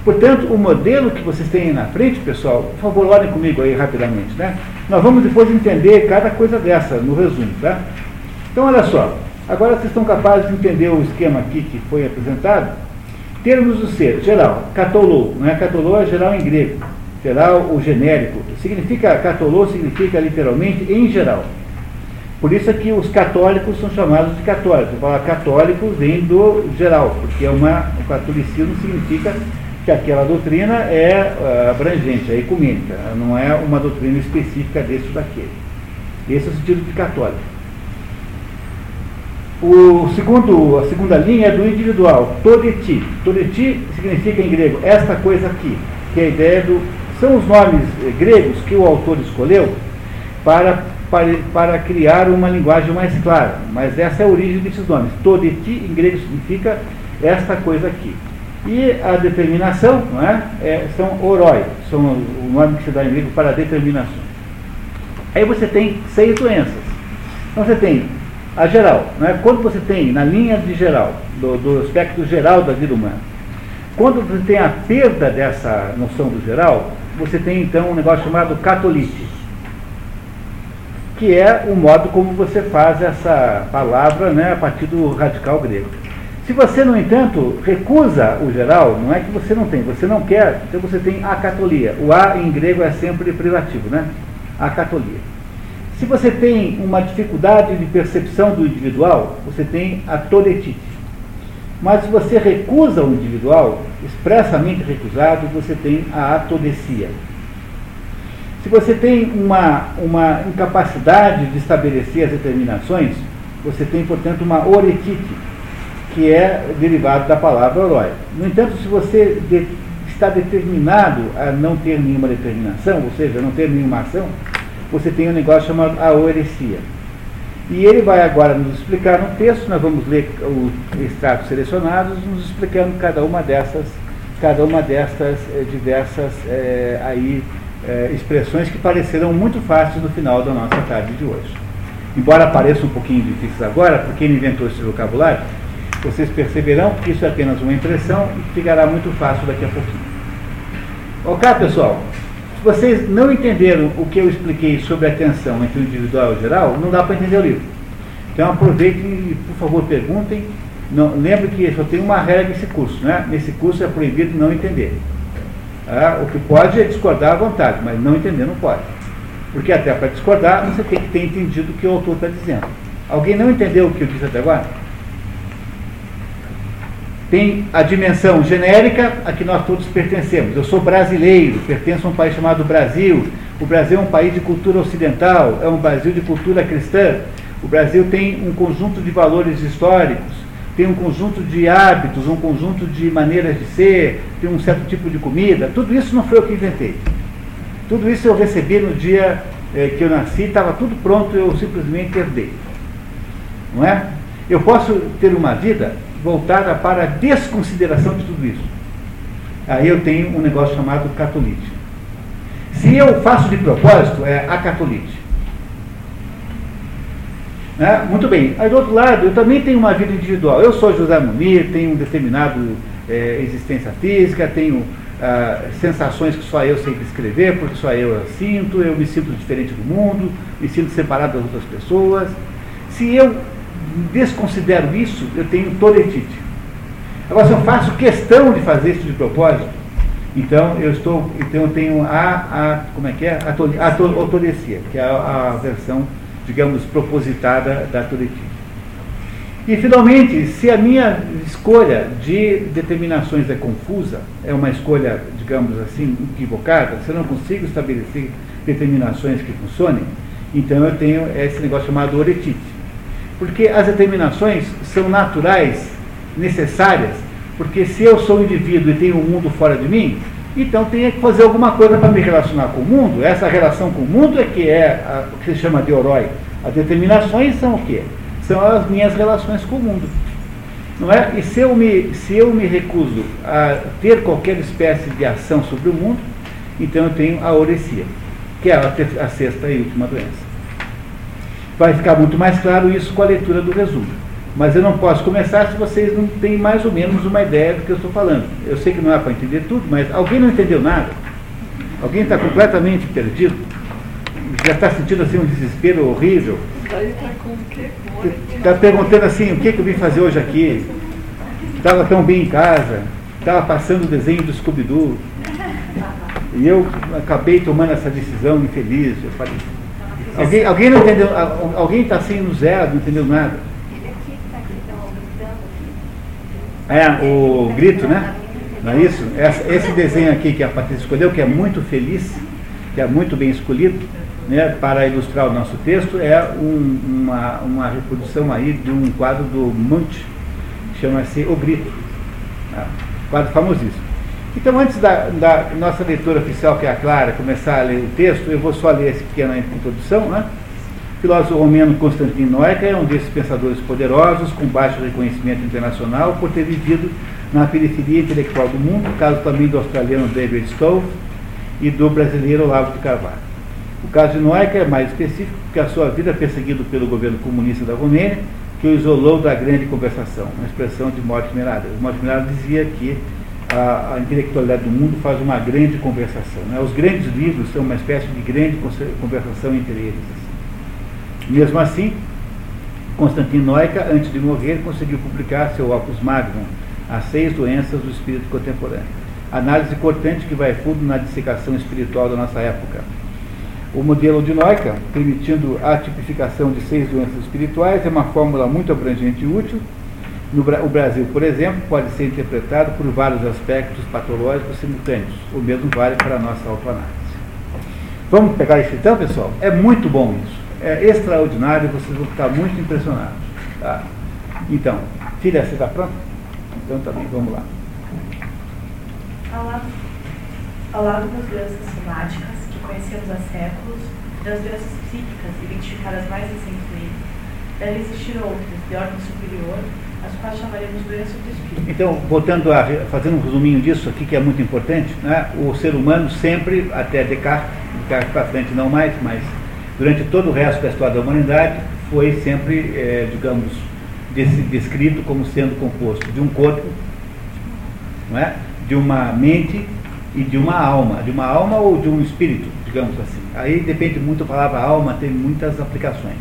S1: Portanto, o modelo que vocês têm na frente, pessoal, por favor, olhem comigo aí rapidamente, né? Nós vamos depois entender cada coisa dessa no resumo, tá? Então, olha só. Agora vocês estão capazes de entender o esquema aqui que foi apresentado? Termos do ser, geral, catolou, não é? Catolou é geral em grego. Geral, o genérico. Significa, catolou significa literalmente em geral. Por isso é que os católicos são chamados de católicos. Falar católico vem do geral, porque é uma, o catolicismo significa que aquela doutrina é uh, abrangente, é ecumênica, não é uma doutrina específica desse ou daquele. Esse é o sentido de católico. O segundo, a segunda linha é do individual, todeti. Todeti significa em grego esta coisa aqui, que é a ideia do. São os nomes eh, gregos que o autor escolheu para, para, para criar uma linguagem mais clara. Mas essa é a origem desses nomes. Todeti em grego significa esta coisa aqui. E a determinação não é? é são oroi, são o nome que se dá em grego para determinações. Aí você tem seis doenças. Então você tem a geral. Né? Quando você tem na linha de geral, do, do aspecto geral da vida humana, Quando você tem a perda dessa noção do geral, você tem então um negócio chamado catolite, que é o modo como você faz essa palavra né, a partir do radical grego. Se você, no entanto, recusa o geral, não é que você não tem, você não quer, então você tem a catolia. O A em grego é sempre privativo, né? A catolia. Se você tem uma dificuldade de percepção do individual, você tem a toletite. Mas se você recusa o individual, expressamente recusado, você tem a atodecia. Se você tem uma, uma incapacidade de estabelecer as determinações, você tem, portanto, uma oretite, que é derivado da palavra oroi. No entanto, se você de, está determinado a não ter nenhuma determinação, ou seja, não ter nenhuma ação, você tem um negócio chamado aoresia. E ele vai agora nos explicar no texto, nós vamos ler os extratos selecionados, nos explicando cada uma dessas, cada uma dessas eh, diversas eh, aí, eh, expressões que pareceram muito fáceis no final da nossa tarde de hoje. Embora pareça um pouquinho difíceis agora, porque ele inventou esse vocabulário, vocês perceberão que isso é apenas uma impressão e ficará muito fácil daqui a pouquinho. Ok, pessoal? Vocês não entenderam o que eu expliquei sobre a tensão entre o individual e o geral, não dá para entender o livro. Então aproveitem e, por favor, perguntem. Não, lembre que só tem uma regra nesse curso, né? Nesse curso é proibido não entender. Ah, o que pode é discordar à vontade, mas não entender não pode. Porque até para discordar, você tem que ter entendido o que o autor está dizendo. Alguém não entendeu o que eu disse até agora? Tem a dimensão genérica a que nós todos pertencemos. Eu sou brasileiro, pertenço a um país chamado Brasil. O Brasil é um país de cultura ocidental, é um Brasil de cultura cristã. O Brasil tem um conjunto de valores históricos, tem um conjunto de hábitos, um conjunto de maneiras de ser, tem um certo tipo de comida. Tudo isso não foi eu que inventei. Tudo isso eu recebi no dia eh, que eu nasci, estava tudo pronto, eu simplesmente herdei. Não é? Eu posso ter uma vida voltada para a desconsideração de tudo isso. Aí eu tenho um negócio chamado catolite. Se eu faço de propósito, é a catolite. Né? Muito bem. Aí do outro lado, eu também tenho uma vida individual. Eu sou José Munir, tenho um determinado é, existência física, tenho ah, sensações que só eu sei descrever, porque só eu sinto, eu me sinto diferente do mundo, me sinto separado das outras pessoas. Se eu desconsidero isso, eu tenho toletite. Agora, se eu faço questão de fazer isso de propósito, então eu estou, então eu tenho a, a como é que é? A, autorecia, que é a, a, versão, digamos, propositada da toletite. E finalmente, se a minha escolha de determinações é confusa, é uma escolha, digamos assim, equivocada, se eu não consigo estabelecer determinações que funcionem, então eu tenho esse negócio chamado oretite porque as determinações são naturais, necessárias, porque se eu sou um indivíduo e tenho um mundo fora de mim, então tenho que fazer alguma coisa para me relacionar com o mundo. Essa relação com o mundo é que é a, o que se chama de herói. As determinações são o quê? São as minhas relações com o mundo. Não é? E se eu me, se eu me recuso a ter qualquer espécie de ação sobre o mundo, então eu tenho a orecia, que é a, a sexta e última doença. Vai ficar muito mais claro isso com a leitura do resumo. Mas eu não posso começar se vocês não têm mais ou menos uma ideia do que eu estou falando. Eu sei que não é para entender tudo, mas alguém não entendeu nada? Alguém está completamente perdido? Já está sentindo assim um desespero horrível? Está perguntando assim, o que, que eu vim fazer hoje aqui? Estava tão bem em casa, estava passando o desenho do Scooby-Doo. E eu acabei tomando essa decisão infeliz. Eu falei, Alguém, alguém não entendeu? Alguém está assim no zero, não entendeu nada? É, o grito, né? Não é isso? Esse desenho aqui que a Patrícia escolheu, que é muito feliz, que é muito bem escolhido, né, para ilustrar o nosso texto, é um, uma, uma reprodução aí de um quadro do Munch, chama-se O Grito. Né? Quadro famosíssimo. Então, antes da, da, nossa leitura oficial, que é a Clara, começar a ler o texto, eu vou só ler essa pequena introdução. Né? O filósofo romeno Constantino Noeca é um desses pensadores poderosos, com baixo reconhecimento internacional, por ter vivido na periferia intelectual do mundo, caso também do australiano David Stove e do brasileiro Olavo de Carvalho. O caso de Noeca é mais específico, porque a sua vida perseguido pelo governo comunista da Romênia, que o isolou da grande conversação, uma expressão de Morte Mirada. Morte Mirada dizia que a, a, intelectualidade do mundo faz uma grande conversação. Né? Os grandes livros são uma espécie de grande conversação entre eles. Assim. Mesmo assim, Constantin Noica, antes de morrer, conseguiu publicar seu opus magnum, As Seis Doenças do Espírito Contemporâneo. Análise cortante que vai fundo na dissecação espiritual da nossa época. O modelo de Noica, permitindo a tipificação de seis doenças espirituais, é uma fórmula muito abrangente e útil, no o Brasil, por exemplo, pode ser interpretado por vários aspectos patológicos simultâneos. O mesmo vale para a nossa autoanálise. Vamos pegar isso então, pessoal? É muito bom isso. É extraordinário, vocês vão ficar muito impressionados. Tá? Então, filha, você está pronta? Então tá vamos lá.
S3: Ao lado das doenças somáticas, que conhecemos há séculos, das doenças psíquicas, identificadas mais recentemente, deve existir outras, de ordem superior, as quais chamaremos doença do espírito.
S1: Então, voltando a fazendo um resuminho disso aqui, que é muito importante, né? o ser humano sempre, até Descartes, Descartes para frente não mais, mas durante todo o resto da história da humanidade, foi sempre, é, digamos, descrito como sendo composto de um corpo, não é? de uma mente e de uma alma, de uma alma ou de um espírito, digamos assim. Aí depende muito, a palavra alma tem muitas aplicações.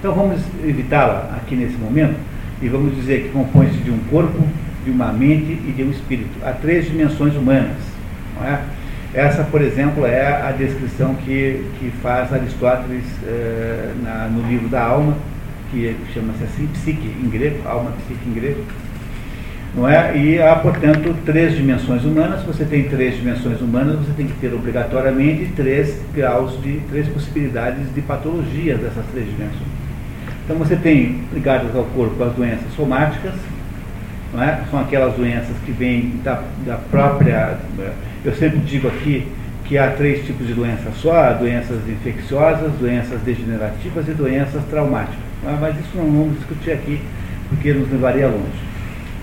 S1: Então vamos evitá-la aqui nesse momento e vamos dizer que compõe-se de um corpo, de uma mente e de um espírito. Há três dimensões humanas. É? Essa, por exemplo, é a descrição que, que faz Aristóteles eh, na, no livro da Alma, que chama-se assim, psique em grego, alma, psique em grego. Não é? E há, portanto, três dimensões humanas. Se você tem três dimensões humanas, você tem que ter obrigatoriamente três graus de, três possibilidades de patologia dessas três dimensões. Então você tem ligadas ao corpo as doenças somáticas, é? são aquelas doenças que vêm da, da própria. Eu sempre digo aqui que há três tipos de doenças só: doenças infecciosas, doenças degenerativas e doenças traumáticas. Mas isso não vamos discutir aqui, porque nos levaria longe.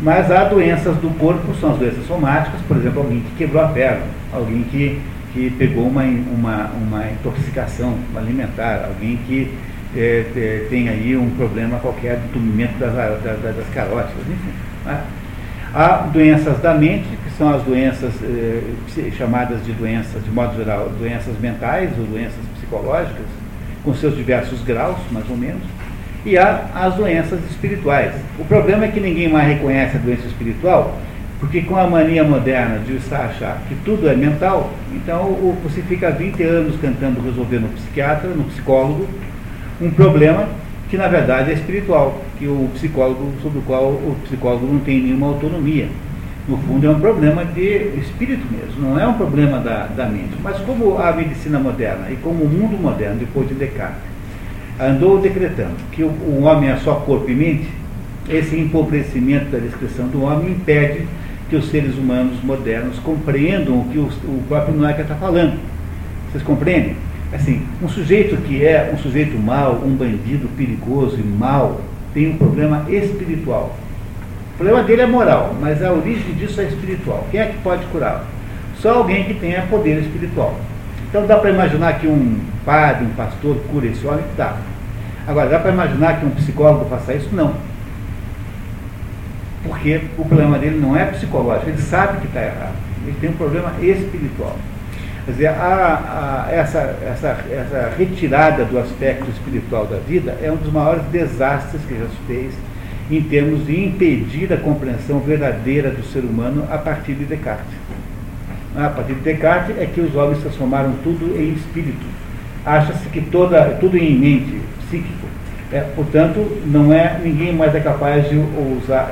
S1: Mas há doenças do corpo, são as doenças somáticas, por exemplo, alguém que quebrou a perna, alguém que, que pegou uma, uma, uma intoxicação alimentar, alguém que é, é, tem aí um problema qualquer de entumimento das, das, das carótidas, enfim. Né? Há doenças da mente, que são as doenças é, chamadas de doenças, de modo geral, doenças mentais ou doenças psicológicas, com seus diversos graus, mais ou menos, e há as doenças espirituais. O problema é que ninguém mais reconhece a doença espiritual, porque com a mania moderna de estar achar que tudo é mental, então você fica 20 anos tentando resolver no psiquiatra, no psicólogo, um problema que na verdade é espiritual, que o psicólogo, sobre o qual o psicólogo não tem nenhuma autonomia. No fundo é um problema de espírito mesmo, não é um problema da, da mente. Mas como a medicina moderna e como o mundo moderno, depois de Descartes, andou decretando que o, o homem é só corpo e mente, esse empobrecimento da descrição do homem impede que os seres humanos modernos compreendam o que o, o próprio Noé está falando. Vocês compreendem? Assim, um sujeito que é um sujeito mau, um bandido perigoso e mau, tem um problema espiritual. O problema dele é moral, mas a origem disso é espiritual. Quem é que pode curá-lo? Só alguém que tenha poder espiritual. Então dá para imaginar que um padre, um pastor cura esse homem? Dá. Agora, dá para imaginar que um psicólogo faça isso? Não. Porque o problema dele não é psicológico, ele sabe que está errado. Ele tem um problema espiritual. Quer dizer, a, a, essa, essa, essa retirada do aspecto espiritual da vida é um dos maiores desastres que já se fez em termos de impedir a compreensão verdadeira do ser humano a partir de Descartes. A partir de Descartes é que os homens transformaram tudo em espírito. Acha-se que toda, tudo em mente, psíquico. É, portanto, não é ninguém mais é capaz de usar,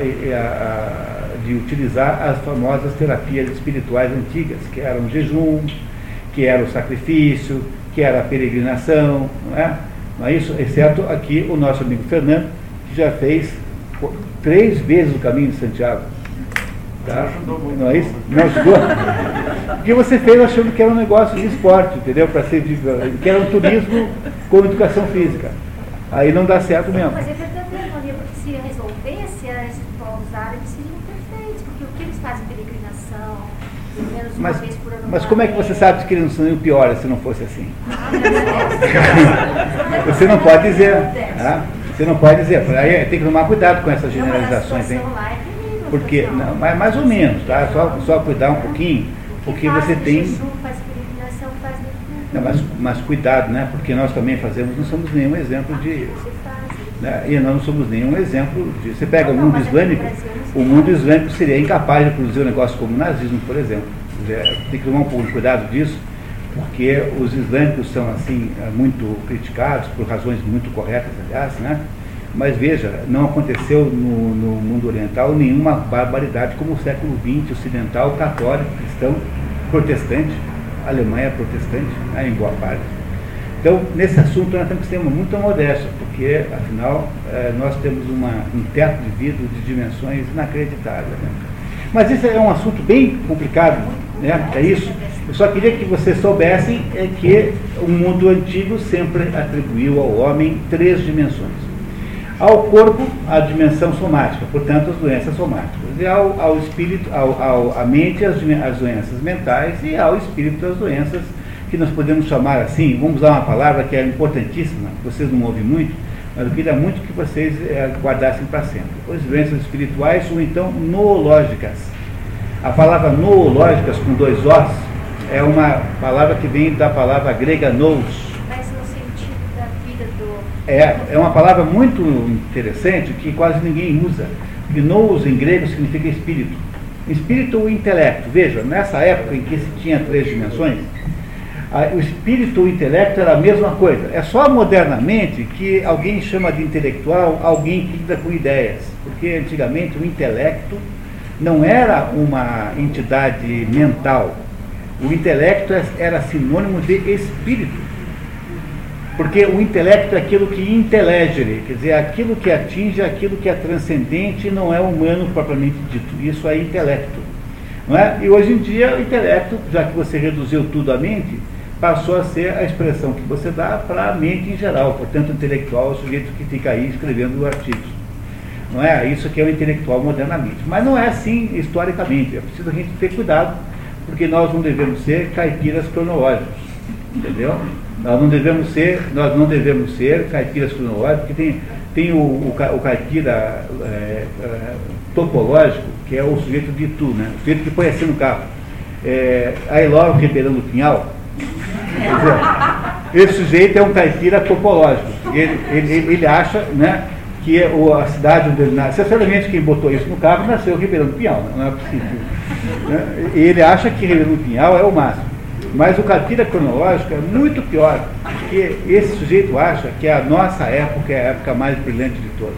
S1: de utilizar as famosas terapias espirituais antigas, que eram jejum, que era o sacrifício, que era a peregrinação, não é? Não é isso? Exceto aqui o nosso amigo Fernando, que já fez três vezes o caminho de Santiago. Tá? Não é isso? Não ajudou? Porque você fez achando que era um negócio de esporte, entendeu? Para ser que era um turismo com educação física. Aí não dá certo mesmo.
S2: Mas é verdadeiro, porque se resolvesse, as árabes seriam perfeitos, porque o que eles fazem peregrinação, pelo menos uma
S1: mas,
S2: vez.
S1: Mas como é que você sabe que eles não seriam piores se não fosse assim? você não pode dizer. Tá? Você não pode dizer. Aí tem que tomar cuidado com essas generalizações. Hein?
S2: É
S1: Porque, não, mais, mais ou menos, tá? Só, só cuidar um pouquinho, porque você tem. Não, mas, mas cuidado, né? Porque nós também fazemos, não somos nenhum exemplo de. Né? E nós não somos nenhum exemplo de. Você pega o mundo islâmico, o mundo islâmico seria incapaz de produzir um negócio como o nazismo, por exemplo. Tem que tomar um pouco de cuidado disso, porque os islâmicos são assim muito criticados por razões muito corretas, aliás, né? Mas veja, não aconteceu no, no, mundo oriental nenhuma barbaridade como o século XX ocidental, católico, cristão, protestante, a Alemanha é protestante, né, em boa parte. Então, nesse assunto nós temos que ter muita modéstia, porque, afinal, eh, nós temos uma, um teto de vida de dimensões inacreditáveis. Né? Mas isso é um assunto bem complicado, né? é isso. Eu só queria que vocês soubessem é que o mundo antigo sempre atribuiu ao homem três dimensões. Ao corpo, a dimensão somática, portanto, as doenças somáticas. E ao, ao espírito, ao, ao, à mente, as, as doenças mentais. E ao espírito, as doenças que nós podemos chamar assim, vamos usar uma palavra que é importantíssima, vocês não ouvem muito, mas eu queria muito que vocês é, guardassem para sempre. As doenças espirituais ou então noológicas. A palavra noológicas com dois Os é uma palavra que vem da palavra grega nous, é, é uma palavra muito interessante que quase ninguém usa. Gnous em grego significa espírito. Espírito ou intelecto. Veja, nessa época em que se tinha três dimensões, o espírito ou intelecto era a mesma coisa. É só modernamente que alguém chama de intelectual alguém que lida com ideias. Porque antigamente o intelecto não era uma entidade mental. O intelecto era sinônimo de espírito. Porque o intelecto é aquilo que intelegere, quer dizer, aquilo que atinge aquilo que é transcendente e não é humano propriamente dito. Isso é intelecto. Não é? E hoje em dia, o intelecto, já que você reduziu tudo à mente, passou a ser a expressão que você dá para a mente em geral. Portanto, intelectual é o sujeito que fica aí escrevendo artigos. Não é? Isso que é o intelectual modernamente. Mas não é assim historicamente. É preciso a gente ter cuidado, porque nós não devemos ser caipiras cronológicos. Entendeu? Nós não devemos ser, nós não devemos ser caipiras cronológicos, porque tem, tem o, o, o caipira é, é, topológico, que é o sujeito de tu, né? O sujeito que põe assim no carro. É, aí logo Ribeirão Pinhal. Dizer, esse sujeito é um caipira topológico. Ele, ele, ele acha né, que a cidade onde ele nasceu, sinceramente quem botou isso no carro nasceu Ribeirão do Pinhal, não é possível. Né? Ele acha que Ribeirão do Pinhal é o máximo. Mas o caipira cronológico é muito pior, porque esse sujeito acha que a nossa época é a época mais brilhante de todas.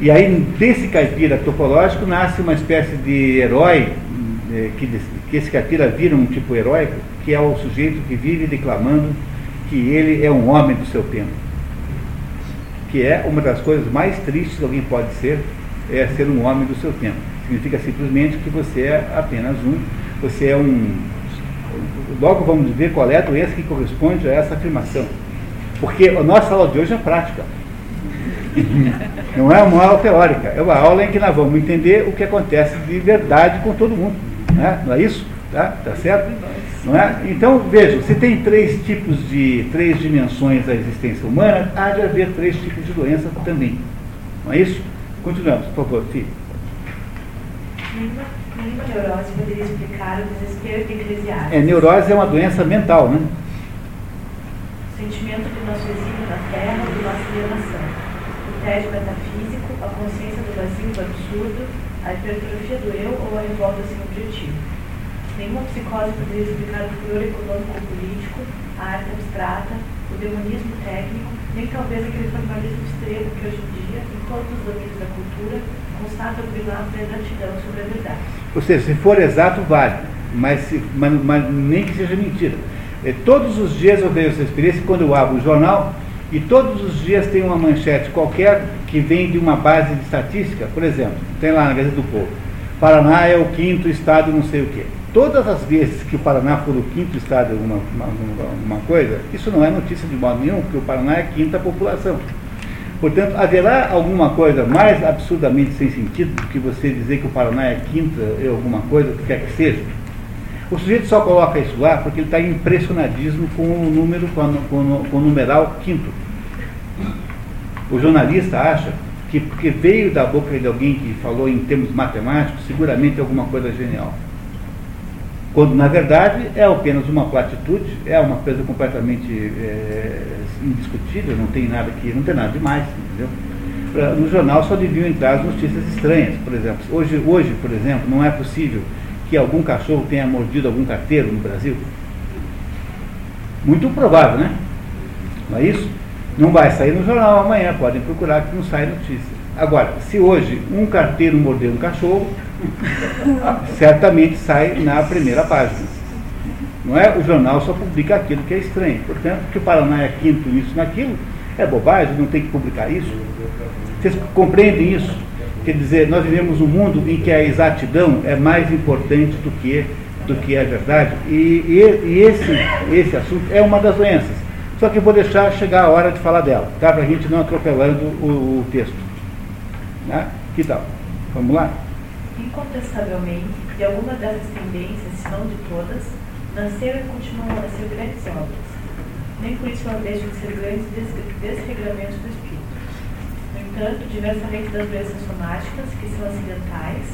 S1: E aí, desse caipira topológico, nasce uma espécie de herói, eh, que, que esse caipira vira um tipo heróico, que é o sujeito que vive declamando que ele é um homem do seu tempo. Que é uma das coisas mais tristes que alguém pode ser, é ser um homem do seu tempo. Significa simplesmente que você é apenas um, você é um logo vamos ver qual é a doença que corresponde a essa afirmação. Porque a nossa aula de hoje é prática. Não é uma aula teórica, é uma aula em que nós vamos entender o que acontece de verdade com todo mundo. Né? Não é isso? Tá? tá certo? Não é? Então, vejam, se tem três tipos de, três dimensões da existência humana, há de haver três tipos de doença também. Não é isso? Continuamos, por favor, filho.
S3: Nenhuma neurose poderia explicar o desespero de Eclesiastes.
S1: É, neurose é uma doença mental, né?
S3: O sentimento do nosso exílio na Terra, do nossa alienação. O tédio metafísico, a consciência do vazio, do absurdo, a hipertrofia do eu ou a revolta sem objetivo. Nenhuma psicose poderia explicar o furor econômico político, a arte abstrata, o demonismo técnico, nem talvez aquele formalismo extremo que hoje em dia, em todos os domínios da cultura, constata o primato da exatidão sobre a verdade.
S1: Ou seja, se for exato, vale, mas, se, mas, mas nem que seja mentira. É, todos os dias eu vejo essa experiência quando eu abro o jornal e todos os dias tem uma manchete qualquer que vem de uma base de estatística, por exemplo, tem lá na Gazeta do Povo. Paraná é o quinto estado não sei o quê. Todas as vezes que o Paraná for o quinto estado de uma, uma, uma coisa, isso não é notícia de modo nenhum, porque o Paraná é a quinta população. Portanto, haverá alguma coisa mais absurdamente sem sentido do que você dizer que o Paraná é quinta ou alguma coisa, que quer que seja? O sujeito só coloca isso lá porque ele está impressionadíssimo com o número, com, a, com o numeral quinto. O jornalista acha que porque veio da boca de alguém que falou em termos matemáticos, seguramente é alguma coisa genial. Quando na verdade é apenas uma platitude, é uma coisa completamente é, indiscutível, não tem nada que, não tem nada demais, entendeu? No jornal só deviam entrar as notícias estranhas, por exemplo. Hoje, hoje, por exemplo, não é possível que algum cachorro tenha mordido algum carteiro no Brasil. Muito provável, né? Não é isso? Não vai sair no jornal amanhã, podem procurar que não sai notícia. Agora, se hoje um carteiro mordeu um cachorro, certamente sai na primeira página. Não é? O jornal só publica aquilo que é estranho. Portanto, que o Paraná é quinto nisso naquilo, é bobagem, não tem que publicar isso. Vocês compreendem isso? Quer dizer, nós vivemos um mundo em que a exatidão é mais importante do que, do que a verdade. E, e, e esse, esse assunto é uma das doenças. Só que eu vou deixar chegar a hora de falar dela, tá? para a gente não atropelando o, o texto. Né? Que tal? Vamos lá?
S3: Incontestavelmente, de alguma dessas tendências, se não de todas, nasceram e continuam a ser grandes obras. Nem por isso não deixam de ser grandes desregramentos do espírito. No entanto, diversamente das doenças somáticas, que são acidentais,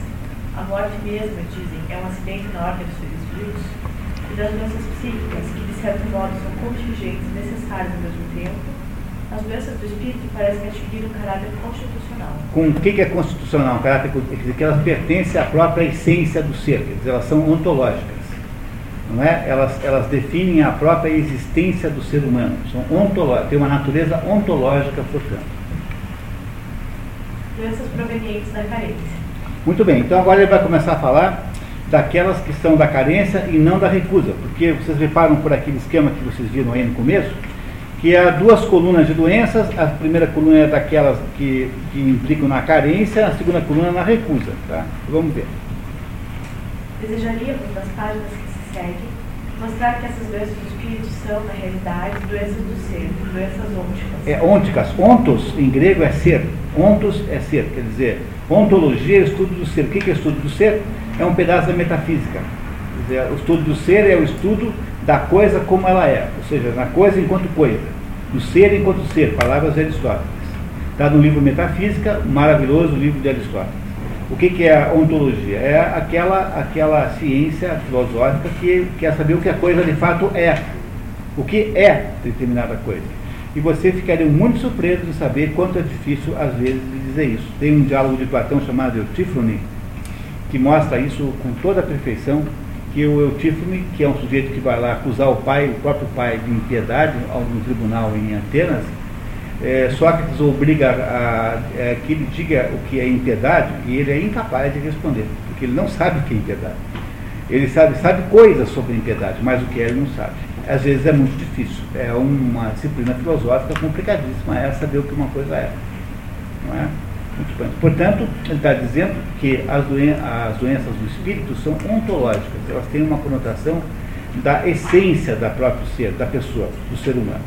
S3: a morte mesma, dizem, é um acidente na ordem dos seres vivos, e das doenças psíquicas, que de certo modo são contingentes e necessárias ao mesmo tempo, as doenças do espírito parecem adquirir um caráter constitucional.
S1: Com o que é constitucional? Um caráter que elas pertencem à própria essência do ser, quer dizer, elas são ontológicas. Não é? elas, elas definem a própria existência do ser humano. São ontológicas, têm uma natureza ontológica, portanto.
S3: Doenças provenientes da carência.
S1: Muito bem, então agora ele vai começar a falar daquelas que são da carência e não da recusa, porque vocês reparam por aquele esquema que vocês viram aí no começo, que há duas colunas de doenças, a primeira coluna é daquelas que, que implicam na carência, a segunda coluna na recusa. Tá? Vamos ver.
S3: Desejaríamos, nas páginas que se seguem, mostrar que essas doenças do espírito são, na realidade, doenças do ser, doenças ônticas.
S1: É ônticas. Ontos, em grego, é ser. Ontos é ser, quer dizer, ontologia é estudo do ser. O que é estudo do ser? É um pedaço da metafísica. Quer dizer, o estudo do ser é o estudo da coisa como ela é, ou seja, na coisa enquanto coisa, do ser enquanto ser, palavras de Aristóteles. Está no livro Metafísica, maravilhoso livro de Aristóteles. O que, que, é a ontologia? É aquela, aquela ciência filosófica que quer saber o que a coisa de fato é. O que é determinada coisa. E você ficaria muito surpreso de saber quanto é difícil, às vezes, de dizer isso. Tem um diálogo de Platão chamado Eutífone, que mostra isso com toda a perfeição, que o Eutífone, que é um sujeito que vai lá acusar o pai, o próprio pai, de impiedade no tribunal em Atenas, é, Sócrates obriga a, a, é, que ele diga o que é impiedade e ele é incapaz de responder, porque ele não sabe o que é impiedade. Ele sabe, sabe coisas sobre impiedade, mas o que é ele não sabe. Às vezes é muito difícil. É uma disciplina filosófica complicadíssima é saber o que uma coisa é. Não é? Portanto, ele está dizendo que as, doen as doenças do espírito são ontológicas, elas têm uma conotação da essência da própria ser, da pessoa, do ser humano.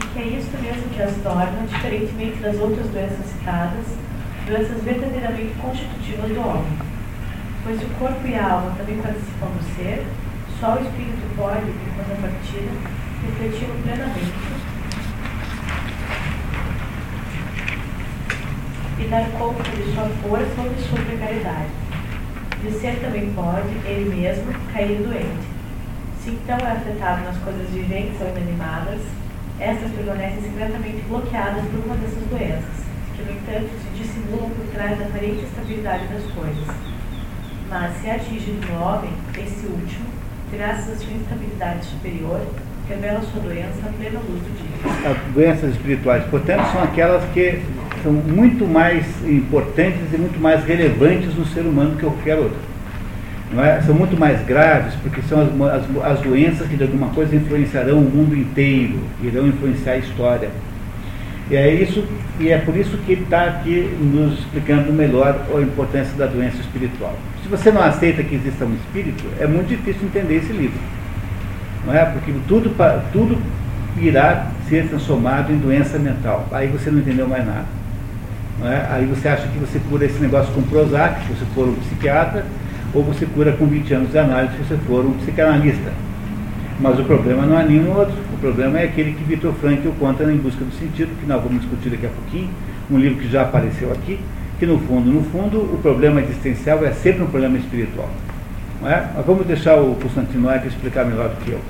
S3: E que é isso mesmo que as torna, diferentemente das outras doenças citadas, doenças verdadeiramente constitutivas do homem. Pois o corpo e a alma também participam do ser, só o espírito pode, em contrapartida, refleti-lo plenamente e dar conta de sua força ou de sua precariedade. De ser também pode, ele mesmo, cair doente. Se então é afetado nas coisas viventes ou inanimadas, estas permanecem secretamente bloqueadas por uma dessas doenças, que, no entanto, se dissimulam por trás da aparente estabilidade das coisas. Mas, se atinge no homem, esse último, graças à sua instabilidade superior, revela sua doença à plena luz do dia.
S1: As doenças espirituais, portanto, são aquelas que são muito mais importantes e muito mais relevantes no ser humano que qualquer outro. É? São muito mais graves porque são as, as, as, doenças que de alguma coisa influenciarão o mundo inteiro, irão influenciar a história. E é, isso, e é por isso que ele está aqui nos explicando melhor a importância da doença espiritual. Se você não aceita que exista um espírito, é muito difícil entender esse livro. Não é? Porque tudo, tudo irá ser transformado em doença mental. Aí você não entendeu mais nada. É? Aí você acha que você cura esse negócio com Prozac, se você for um psiquiatra, ou você cura com 20 anos de análise, se você for um psicanalista. Mas o problema não é nenhum outro. O problema é aquele que Vitor Frankl conta em Busca do Sentido, que nós vamos discutir daqui a pouquinho. um livro que já apareceu aqui, que no fundo, no fundo, o problema existencial é sempre um problema espiritual. Não é? Mas vamos deixar o Constantino Aire explicar melhor do que eu.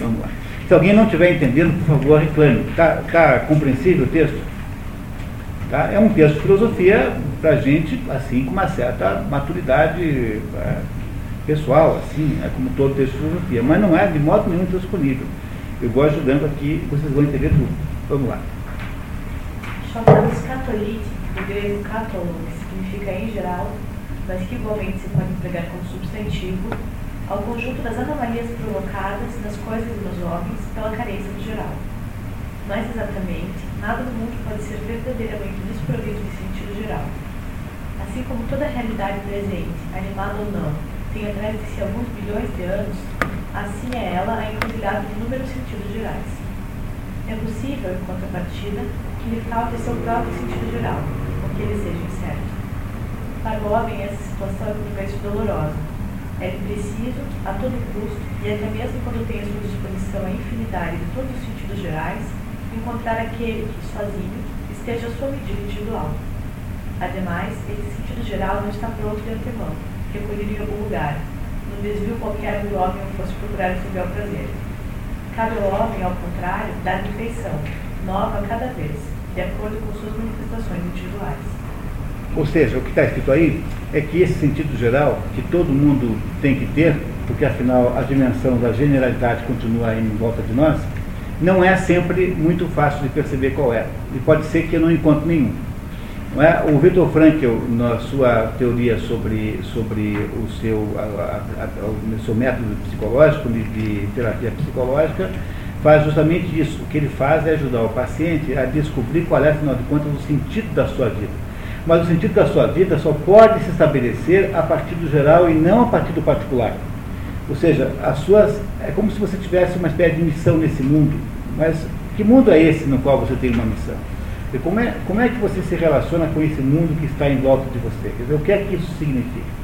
S1: Vamos lá. Se alguém não estiver entendendo, por favor, reclame. Está tá compreensível o texto? Tá? É um texto de filosofia para gente, assim, com uma certa maturidade é, pessoal, assim, é como todo texto de filosofia. Mas não é de modo nenhum transponível. Eu vou ajudando aqui, vocês vão entender tudo. Vamos lá.
S3: Chamamos catolite do grego catolo, que significa em geral, mas que igualmente se pode empregar como substantivo, ao conjunto das anomalias provocadas nas coisas e nos homens pela carência do geral. Mais exatamente, nada no mundo pode ser verdadeiramente desprovido de sentido geral. Assim como toda a realidade presente, animada ou não, tem atrás de si alguns bilhões de anos, assim é ela a encruzilhada de inúmeros sentidos gerais. É possível, em contrapartida, que lhe falte seu próprio sentido geral, que ele seja incerto. Para o homem, essa situação é muito dolorosa. É preciso, a todo custo, e até mesmo quando tem à sua disposição a infinidade de todos os sentidos gerais, encontrar aquele que, sozinho, esteja à sua medida individual. Ademais, esse sentido geral não está pronto de antemão, recolhido em algum lugar, num desvio qualquer onde o homem não fosse procurar o seu bel prazer. Cabe ao homem, ao contrário, dar refeição, nova cada vez, de acordo com suas manifestações individuais.
S1: Ou seja, o que está escrito aí é que esse sentido geral, que todo mundo tem que ter, porque afinal a dimensão da generalidade continua aí em volta de nós, não é sempre muito fácil de perceber qual é. E pode ser que eu não encontre nenhum. Não é? O Victor Frankl, na sua teoria sobre, sobre o, seu, a, a, a, o seu método psicológico, de, de terapia psicológica, faz justamente isso. O que ele faz é ajudar o paciente a descobrir qual é, afinal de contas, o sentido da sua vida. Mas o sentido da sua vida só pode se estabelecer a partir do geral e não a partir do particular. Ou seja, as suas é como se você tivesse uma espécie de missão nesse mundo. Mas que mundo é esse no qual você tem uma missão? E como é, como é que você se relaciona com esse mundo que está em volta de você? Quer dizer, o que é que isso significa?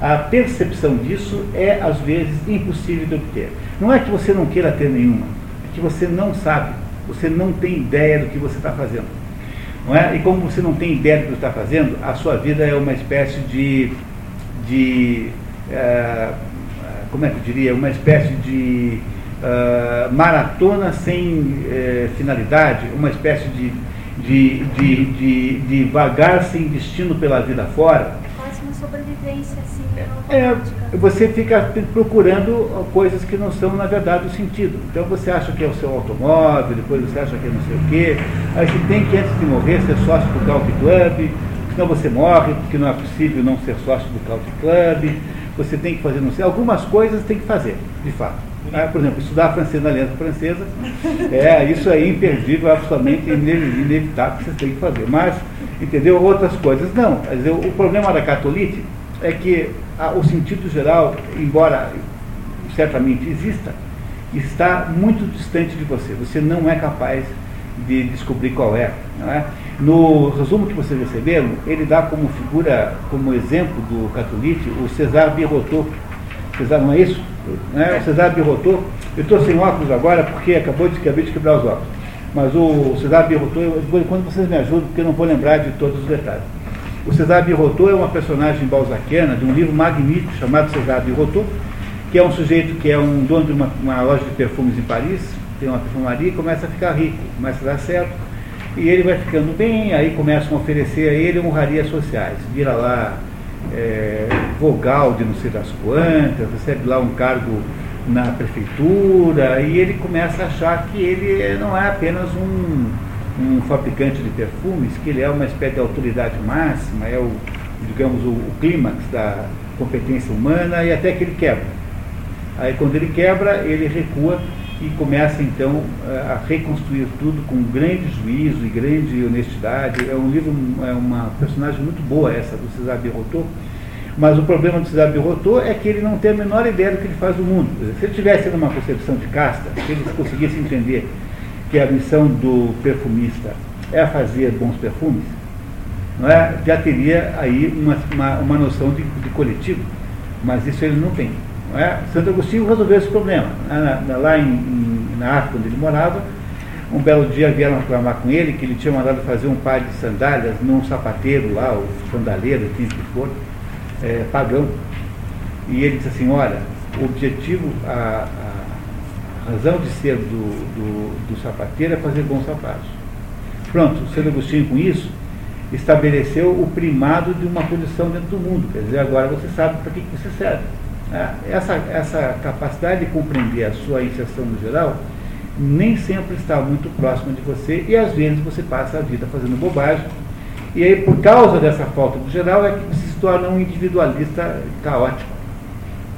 S1: A percepção disso é, às vezes, impossível de obter. Não é que você não queira ter nenhuma, é que você não sabe, você não tem ideia do que você está fazendo. Não é? E como você não tem ideia do que está fazendo, a sua vida é uma espécie de. de é, como é que eu diria? Uma espécie de uh, maratona sem é, finalidade, uma espécie de, de, de, de, de vagar sem destino pela vida fora.
S2: Quase uma sobrevivência assim.
S1: É, você fica procurando coisas que não são, na verdade, o sentido. Então você acha que é o seu automóvel, depois você acha que é não sei o quê. Aí você tem que, antes de morrer, ser sócio do Country Club, senão você morre, porque não é possível não ser sócio do Country Club. Você tem que fazer, não sei, algumas coisas tem que fazer, de fato. Ah, por exemplo, estudar francês na aliança francesa, é, isso é imperdível, absolutamente inevitável que você tem que fazer. Mas, entendeu? Outras coisas não. Dizer, o problema da catolite é que a, o sentido geral, embora certamente exista, está muito distante de você. Você não é capaz de descobrir qual é. é? No resumo que vocês receberam, ele dá como figura, como exemplo do catolite, o César Birotteau. César, não é isso? É? O César Birotteau, eu estou sem óculos agora porque acabou de, acabei de quebrar os óculos. Mas o César Birotteau, quando vocês me ajudam, porque eu não vou lembrar de todos os detalhes. O César Birotteau é uma personagem balzaquiana de um livro magnífico chamado César Birotteau, que é um sujeito que é um dono de uma, uma loja de perfumes em Paris, tem uma perfumaria e começa a ficar rico, começa a dar certo, e ele vai ficando bem, aí começam a oferecer a ele honrarias sociais. Vira lá é, vogal de não sei das quantas, recebe lá um cargo na prefeitura, e ele começa a achar que ele não é apenas um um fabricante de perfumes, que ele é uma espécie de autoridade máxima, é o, digamos, o, o clímax da competência humana, e até que ele quebra. Aí quando ele quebra, ele recua e começa então a reconstruir tudo com grande juízo e grande honestidade. É um livro, é uma personagem muito boa essa do César Birotteau, mas o problema do César Birotteau é que ele não tem a menor ideia do que ele faz no mundo. Se ele tivesse uma concepção de casta, se ele conseguisse entender que a missão do perfumista é fazer bons perfumes, não é? já teria aí uma, uma, uma noção de, de, coletivo, mas isso ele não tem. É? Santo Agostinho resolveu esse problema. Na, na, lá em, em, na África, onde ele morava, Um belo dia vieram reclamar com ele que ele tinha mandado fazer um par de sandálias num sapateiro lá, o sandaleiro, quem que for, é, pagão. E ele disse assim, olha, o objetivo, a, a razão de ser do, do, do sapateiro é fazer bons sapatos. Pronto, Santo Agostinho com isso estabeleceu o primado de uma posição dentro do mundo. Quer dizer, agora você sabe para que, que você serve. Né? Essa, essa capacidade de compreender a sua inserção no geral nem sempre está muito próxima de você e às vezes você passa a vida fazendo bobagem. E aí, por causa dessa falta do geral, é que você se torna um individualista caótico.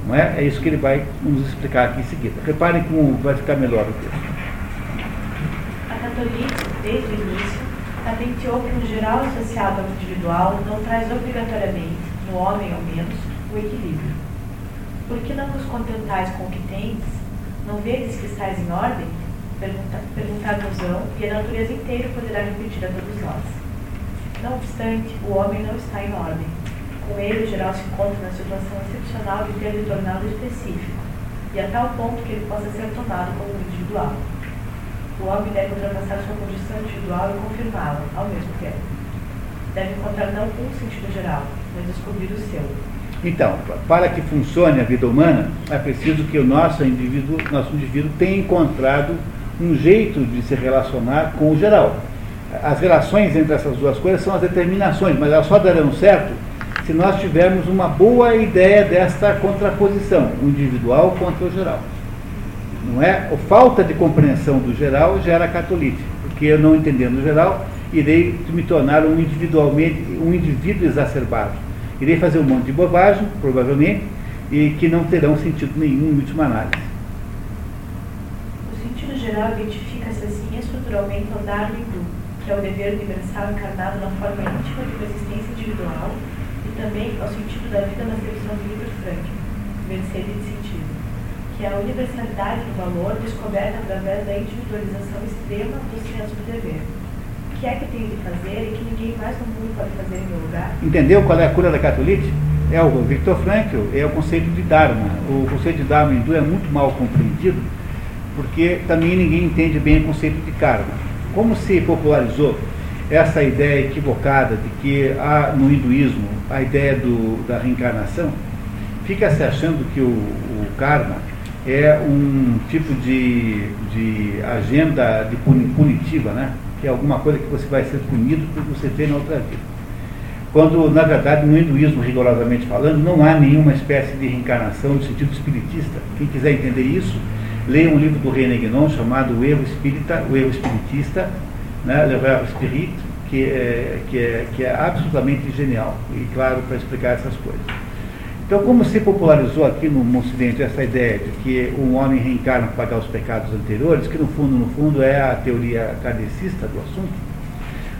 S1: Não é? é isso que ele vai nos explicar aqui em seguida. Reparem como vai ficar melhor o texto.
S3: A catolice, desde o início, patenteou que o geral associado ao individual não traz obrigatoriamente, no homem ao menos, o equilíbrio. Por que não vos contentais com o que tens? Não vedes que estáis em ordem? Perguntar-nos-ão, e a natureza inteira poderá repetir a todos nós. Não obstante, o homem não está em ordem. Com ele, o geral se encontra na situação excepcional de ter lhe tornado específico, e a tal ponto que ele possa ser tomado como individual o homem deve ultrapassar sua condição individual e confirmá-la ao mesmo tempo. Deve encontrar não um sentido geral, mas descobrir o seu.
S1: Então, para que funcione a vida humana, é preciso que o nosso indivíduo, nosso indivíduo tenha encontrado um jeito de se relacionar com o geral. As relações entre essas duas coisas são as determinações, mas elas só darão certo se nós tivermos uma boa ideia desta contraposição, o individual contra o geral não é? A falta de compreensão do geral gera catolite, porque eu não entendendo o geral, irei me tornar um individualmente, um indivíduo exacerbado. Irei fazer um monte de bobagem, provavelmente, e que não terão sentido nenhum em última análise.
S3: O sentido geral identifica-se assim estruturalmente ao Darwin que é o dever universal encarnado na forma íntima de uma existência individual, e também ao sentido da vida na acepção de Libert Franklin, Mercedes de sentido que é a universalidade do valor descoberta através da individualização extrema do senso do dever. Que é que tenho de fazer e que ninguém mais no mundo pode fazer em meu lugar?
S1: Entendeu qual é a cura da catolite? É o Victor Frankl, é o conceito de Dharma. O conceito de Dharma hindu é muito mal compreendido, porque também ninguém entende bem o conceito de karma. Como se popularizou essa ideia equivocada de que há no hinduísmo a ideia do, da reencarnação, fica se achando que o, o karma é um tipo de, de agenda de punitiva, né? Que é alguma coisa que você vai ser punido por você fez na outra vida. Quando, na verdade, no hinduísmo, rigorosamente falando, não há nenhuma espécie de reencarnação no sentido espiritista. Quem quiser entender isso, leia um livro do René Guénon chamado O Erro Espírita, O Erro Espiritista, né, Le Verre Spirit, que é, que, é, que é absolutamente genial e claro para explicar essas coisas. Então, como se popularizou aqui no Ocidente essa ideia de que um homem reencarna para pagar os pecados anteriores, que no fundo, no fundo é a teoria kardecista do assunto,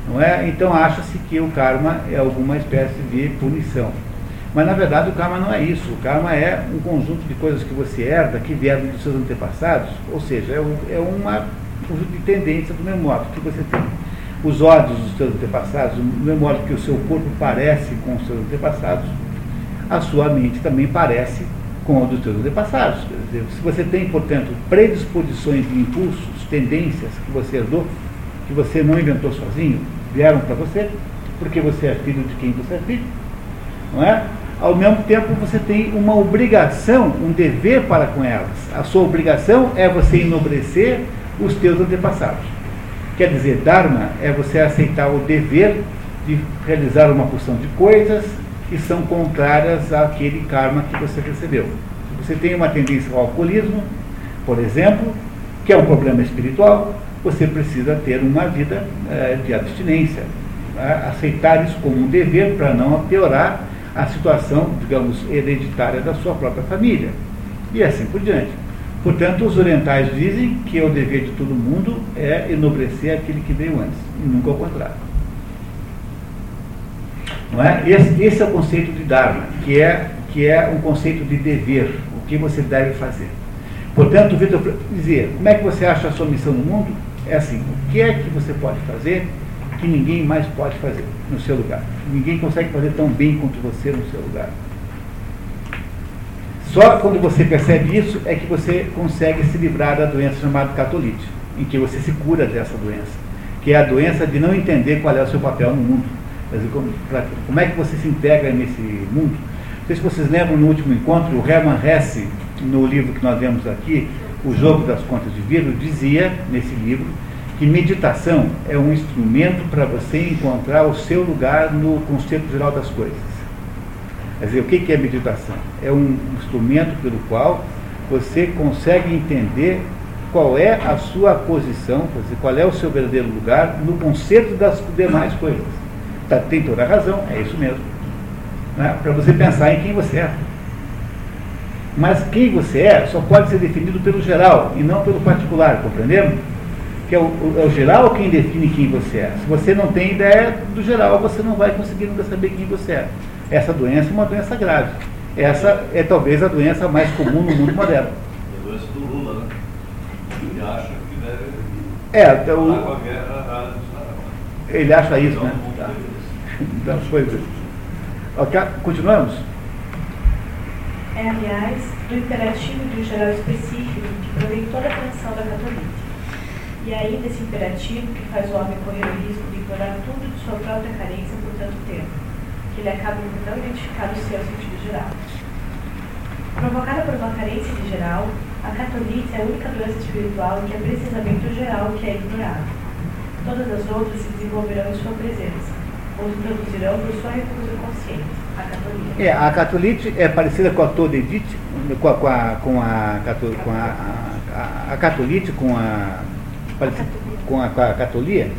S1: não é? Então acha-se que o karma é alguma espécie de punição. Mas na verdade o karma não é isso. O karma é um conjunto de coisas que você herda, que vieram dos seus antepassados, ou seja, é, um, é uma conjunto de tendência do modo que você tem os ódios dos seus antepassados, do mesmo modo que o seu corpo parece com os seus antepassados, a sua mente também parece com a dos seus antepassados. Dizer, se você tem, portanto, predisposições de impulsos, tendências que você herdou, que você não inventou sozinho, vieram para você, porque você é filho de quem você é filho, não é? Ao mesmo tempo, você tem uma obrigação, um dever para com elas. A sua obrigação é você enobrecer os teus antepassados. Quer dizer, Dharma é você aceitar o dever de realizar uma porção de coisas, que são contrárias àquele karma que você recebeu. Se você tem uma tendência ao alcoolismo, por exemplo, que é um problema espiritual, você precisa ter uma vida é, de abstinência. Aceitar isso como um dever para não piorar a situação, digamos, hereditária da sua própria família. E assim por diante. Portanto, os orientais dizem que o dever de todo mundo é enobrecer aquele que veio antes, e nunca ao contrário. Não é? esse, esse é o conceito de Dharma, que é, que é um conceito de dever, o que você deve fazer. Portanto, Vitor, dizer, como é que você acha a sua missão no mundo? É assim, o que é que você pode fazer que ninguém mais pode fazer no seu lugar? Ninguém consegue fazer tão bem quanto você no seu lugar. Só quando você percebe isso é que você consegue se livrar da doença chamada catolite. em que você se cura dessa doença, que é a doença de não entender qual é o seu papel no mundo. Dizer, como, pra, como, é que você se integra nesse mundo? Não sei se vocês lembram no último encontro, o Hermann Hesse, no livro que nós vemos aqui, O Jogo das Contas de Vidro, dizia nesse livro que meditação é um instrumento para você encontrar o seu lugar no conceito geral das coisas. Quer dizer, o que é meditação? É um instrumento pelo qual você consegue entender qual é a sua posição, dizer, qual é o seu verdadeiro lugar no conceito das demais coisas. Tá, tem toda a razão, é isso mesmo. Né? Para você pensar em quem você é. Mas quem você é só pode ser definido pelo geral e não pelo particular, compreendemos? Que é o, é o geral quem define quem você é. Se você não tem ideia do geral, você não vai conseguir nunca saber quem você é. Essa doença é uma doença grave. Essa é talvez a doença mais comum no mundo moderno.
S4: É a doença do Lula, né? Ele acha que deve.
S1: É, o,
S4: guerra,
S1: ele acha isso, né? Tá. Então, foi Ok, continuamos?
S3: É, aliás, do imperativo de um geral específico que provém toda a atenção da catolique. E ainda esse imperativo que faz o homem correr o risco de ignorar tudo de sua própria carência por tanto tempo, que ele acaba não identificar o seu sentido geral. Provocada por uma carência de geral, a catolice é a única doença espiritual que é precisamente o geral que é ignorado. Todas as outras se desenvolverão em sua presença, produzirão por sua recusa consciente, a catolite.
S1: É, a catolite é parecida com a todedite, com a, com a, com a, com a, a, a catolite, com a, com a, com a catolia,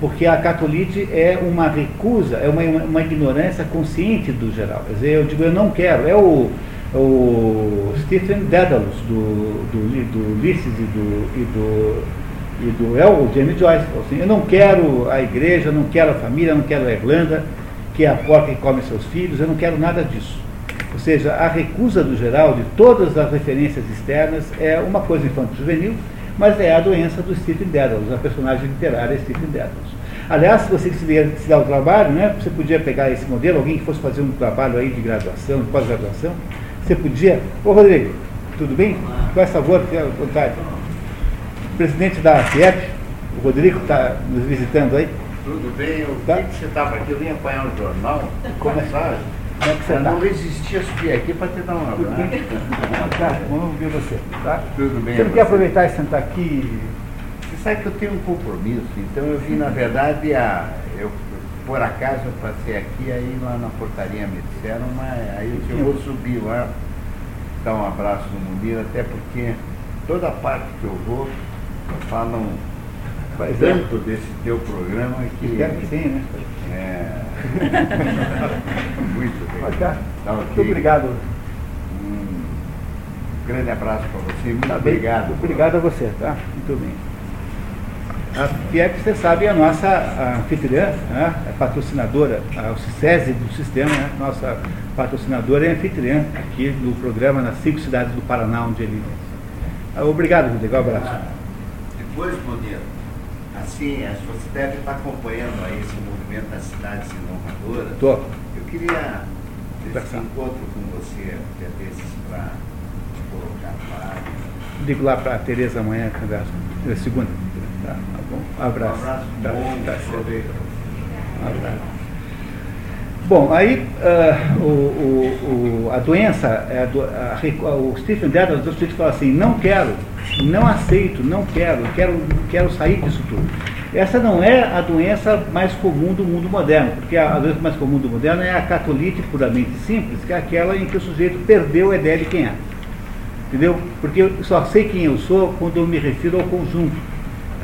S1: porque a catolite é uma recusa, é uma, uma ignorância consciente do geral. Quer dizer, eu digo, eu não quero, é o o Stephen Dedalus, do, do, do Ulisses e do, e do, e do é o James Joyce. Assim, eu não quero a igreja, não quero a família, não quero a Irlanda, que é a porca que come seus filhos, eu não quero nada disso. Ou seja, a recusa do geral de todas as referências externas é uma coisa infanto-juvenil, mas é a doença do Stephen Dedalus, a personagem literária Stephen Dedalus. Aliás, se você se, se dá o trabalho, né, você podia pegar esse modelo, alguém que fosse fazer um trabalho aí de graduação, de pós-graduação, você podia. Ô Rodrigo, tudo bem? Faz favor, fique à vontade. Presidente da FIEP, o Rodrigo está nos visitando aí.
S5: Tudo bem, eu tá? que você estava aqui, eu vim apanhar um jornal,
S1: como é. Como é que você
S5: eu
S1: tá?
S5: não resisti a subir aqui para te dar um abraço.
S1: tá, vamos ver você. Tá?
S5: Tudo bem.
S1: Você não quer aproveitar e sentar aqui?
S5: Você sabe que eu tenho um compromisso, então eu vim, na verdade, a, eu por acaso eu passei aqui, aí lá na portaria me disseram, mas aí eu, eu vou subir lá, dar um abraço no Munir, até porque toda parte que eu vou, falam
S1: Faz
S5: tanto é. desse teu programa que.
S1: Espero que sim, né?
S5: É. Muito bem.
S1: Okay. Tá, Muito obrigado.
S5: Um grande abraço para você. Muito
S1: tá
S5: obrigado.
S1: Obrigado a você, tá? Muito bem. A FIEP, você sabe, é a nossa anfitriã, né? é patrocinadora, o CISESI do sistema, né? nossa patrocinadora e anfitriã aqui do programa nas cinco cidades do Paraná, onde ele é. Obrigado, Rodrigo. Um abraço.
S5: Depois, Bonito, assim, você deve estar acompanhando aí esse movimento das cidades inovadoras.
S1: Estou.
S5: Eu queria esse encontro com você, que é desses para colocar para.
S1: Digo lá para a Tereza amanhã, conversa. É segunda. Tá, tá bom. Um abraço.
S5: Um abraço
S1: tá,
S5: bom.
S1: Tá, um abraço. Bom, aí uh, o, o, o, a doença, a, a, a, o Stephen Dedalus fala assim, não quero, não aceito, não quero, quero, quero sair disso tudo. Essa não é a doença mais comum do mundo moderno, porque a, doença mais comum do moderno é a catolite puramente simples, que é aquela em que o sujeito perdeu a ideia de quem é. Entendeu? Porque eu só sei quem eu sou quando eu me refiro ao conjunto.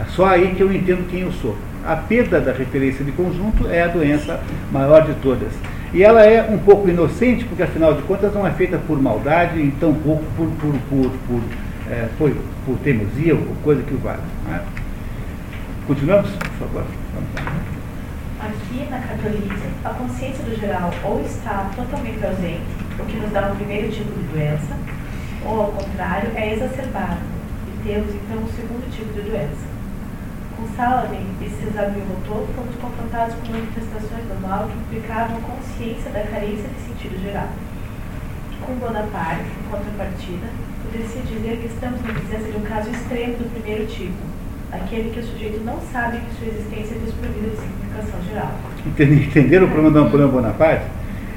S1: É só aí que eu entendo quem eu sou. A perda da referência de conjunto é a doença maior de todas. E ela é um pouco inocente, porque afinal de contas não é feita por maldade, e tão pouco por, por, por, por, é, por, por teimosia ou coisa que o vale. Né? Continuamos, por favor.
S3: Aqui na catolice, a consciência do geral ou está totalmente ausente, o que nos dá um primeiro tipo de doença, ou ao contrário, é exacerbada, e temos então um segundo tipo de doença. Com Saladin e Cesar Birotteau fomos confrontados com manifestações do mal que implicavam a consciência da carência de sentido geral. Com Bonaparte, em contrapartida, poderia-se dizer que estamos na presença de um caso extremo do primeiro tipo, aquele que o sujeito não sabe que sua existência é desprovida de significação geral.
S1: Entenderam o problema do Napoleão Bonaparte?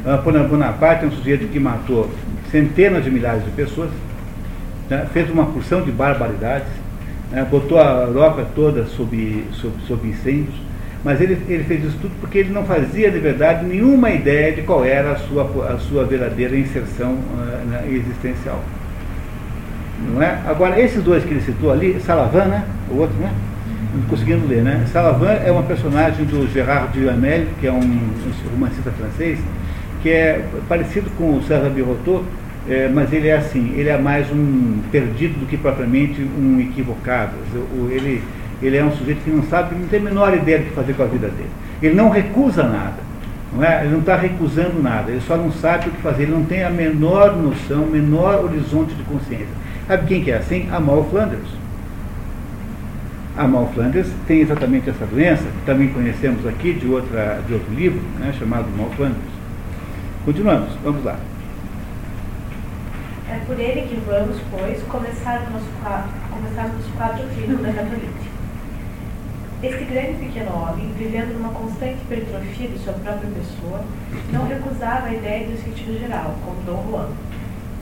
S1: Napoleão Bonaparte é um sujeito que matou centenas de milhares de pessoas, né, fez uma porção de barbaridades, né, botou a Europa toda sob, sob, sob incêndios, mas ele, ele fez isso tudo porque ele não fazia de verdade nenhuma ideia de qual era a sua, a sua verdadeira inserção uh, existencial. Não é? Agora, esses dois que ele citou ali, Salavan, né? o outro, né? Não conseguindo ler, né? Salavan é uma personagem do Gérard Duhamel, que é um romancista francês, que é parecido com o César Birotteau, é, mas ele é assim, ele é mais um perdido do que propriamente um equivocado. Ele, ele é um sujeito que não sabe, não tem a menor ideia do que fazer com a vida dele. Ele não recusa nada, não é? ele não está recusando nada, ele só não sabe o que fazer, ele não tem a menor noção, menor horizonte de consciência. Sabe quem que é assim? A Mal Flanders. A Mal Flanders tem exatamente essa doença, que também conhecemos aqui de, outra, de outro livro, né, chamado Mal Flanders. Continuamos, vamos lá.
S3: É por ele que vamos, pois, começar o nosso começar o nosso quadro da catolite. Este grande pequeno homem, vivendo numa constante hipertrofia de sua própria pessoa, não recusava a ideia do sentido geral, como Dom Juan.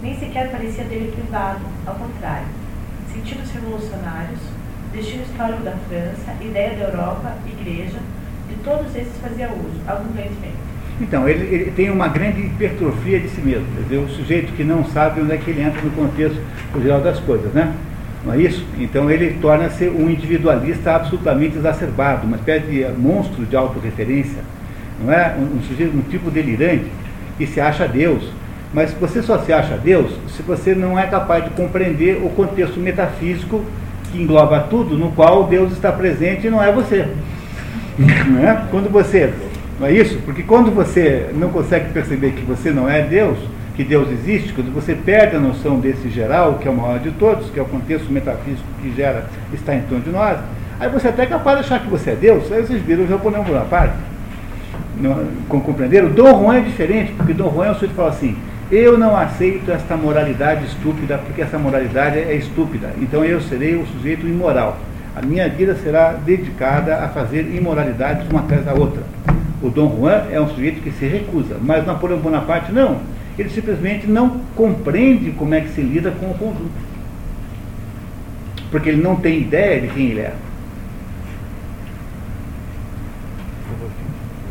S3: Nem sequer parecia dele privado, ao contrário. Sentidos revolucionários, destino histórico da França, ideia da Europa, igreja, de todos esses fazia uso, abundantemente.
S1: Então, ele, ele, tem uma grande hipertrofia de si mesmo, quer dizer, o sujeito que não sabe onde é que ele entra no contexto geral das coisas, né? Não é isso? Então ele torna-se um individualista absolutamente exacerbado, uma espécie de monstro de autorreferência, não é? Um, um sujeito, um tipo delirante que se acha Deus. Mas você só se acha Deus se você não é capaz de compreender o contexto metafísico que engloba tudo, no qual Deus está presente e não é você. Não é? Quando você não é isso? Porque quando você não consegue perceber que você não é Deus, que Deus existe, quando você perde a noção desse geral, que é o maior de todos, que é o contexto metafísico que gera, está em torno de nós, aí você até é capaz de achar que você é Deus, aí vocês viram o Napoleão Bonaparte. Compreenderam? Dom Juan é diferente, porque Dom Juan é o sujeito que fala assim, eu não aceito esta moralidade estúpida, porque essa moralidade é estúpida, então eu serei o sujeito imoral. A minha vida será dedicada a fazer imoralidades uma atrás da outra. O Dom Juan é um sujeito que se recusa, mas Napoleão Bonaparte não. Ele simplesmente não compreende como é que se lida com o conjunto. Porque ele não tem ideia de quem ele é.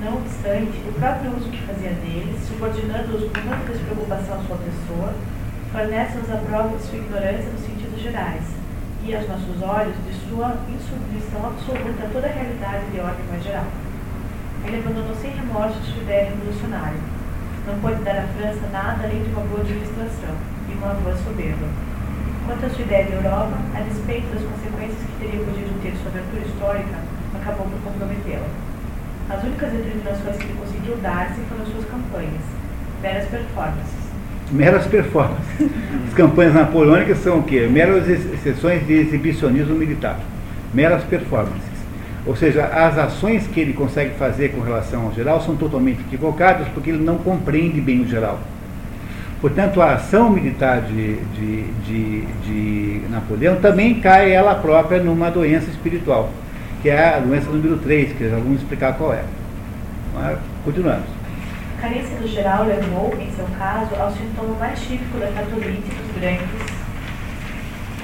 S3: Não obstante, o próprio uso que fazia deles, subordinando-os com tanta despreocupação à sua pessoa, fornece-nos a prova de sua ignorância nos sentidos gerais e, aos nossos olhos, de sua insubmissão absoluta a toda a realidade de ordem mais geral. Ele abandonou sem remorso sua ideia revolucionária. Não pôde dar à França nada além de uma boa administração e uma boa soberba. Quanto à sua ideia de Europa, a despeito das consequências que teria podido ter sua aventura histórica, acabou por comprometê-la. As únicas determinações que ele conseguiu dar-se foram suas campanhas, meras performances.
S1: Meras performances. As campanhas napoleônicas são o quê? Meras sessões de exibicionismo militar. Meras performances. Ou seja, as ações que ele consegue fazer com relação ao geral são totalmente equivocadas porque ele não compreende bem o geral. Portanto, a ação militar de, de, de, de Napoleão também cai ela própria numa doença espiritual, que é a doença número 3, que já vamos explicar qual é. Mas, continuamos.
S3: A carência do geral levou, em seu caso, ao sintoma mais típico da catolite dos grandes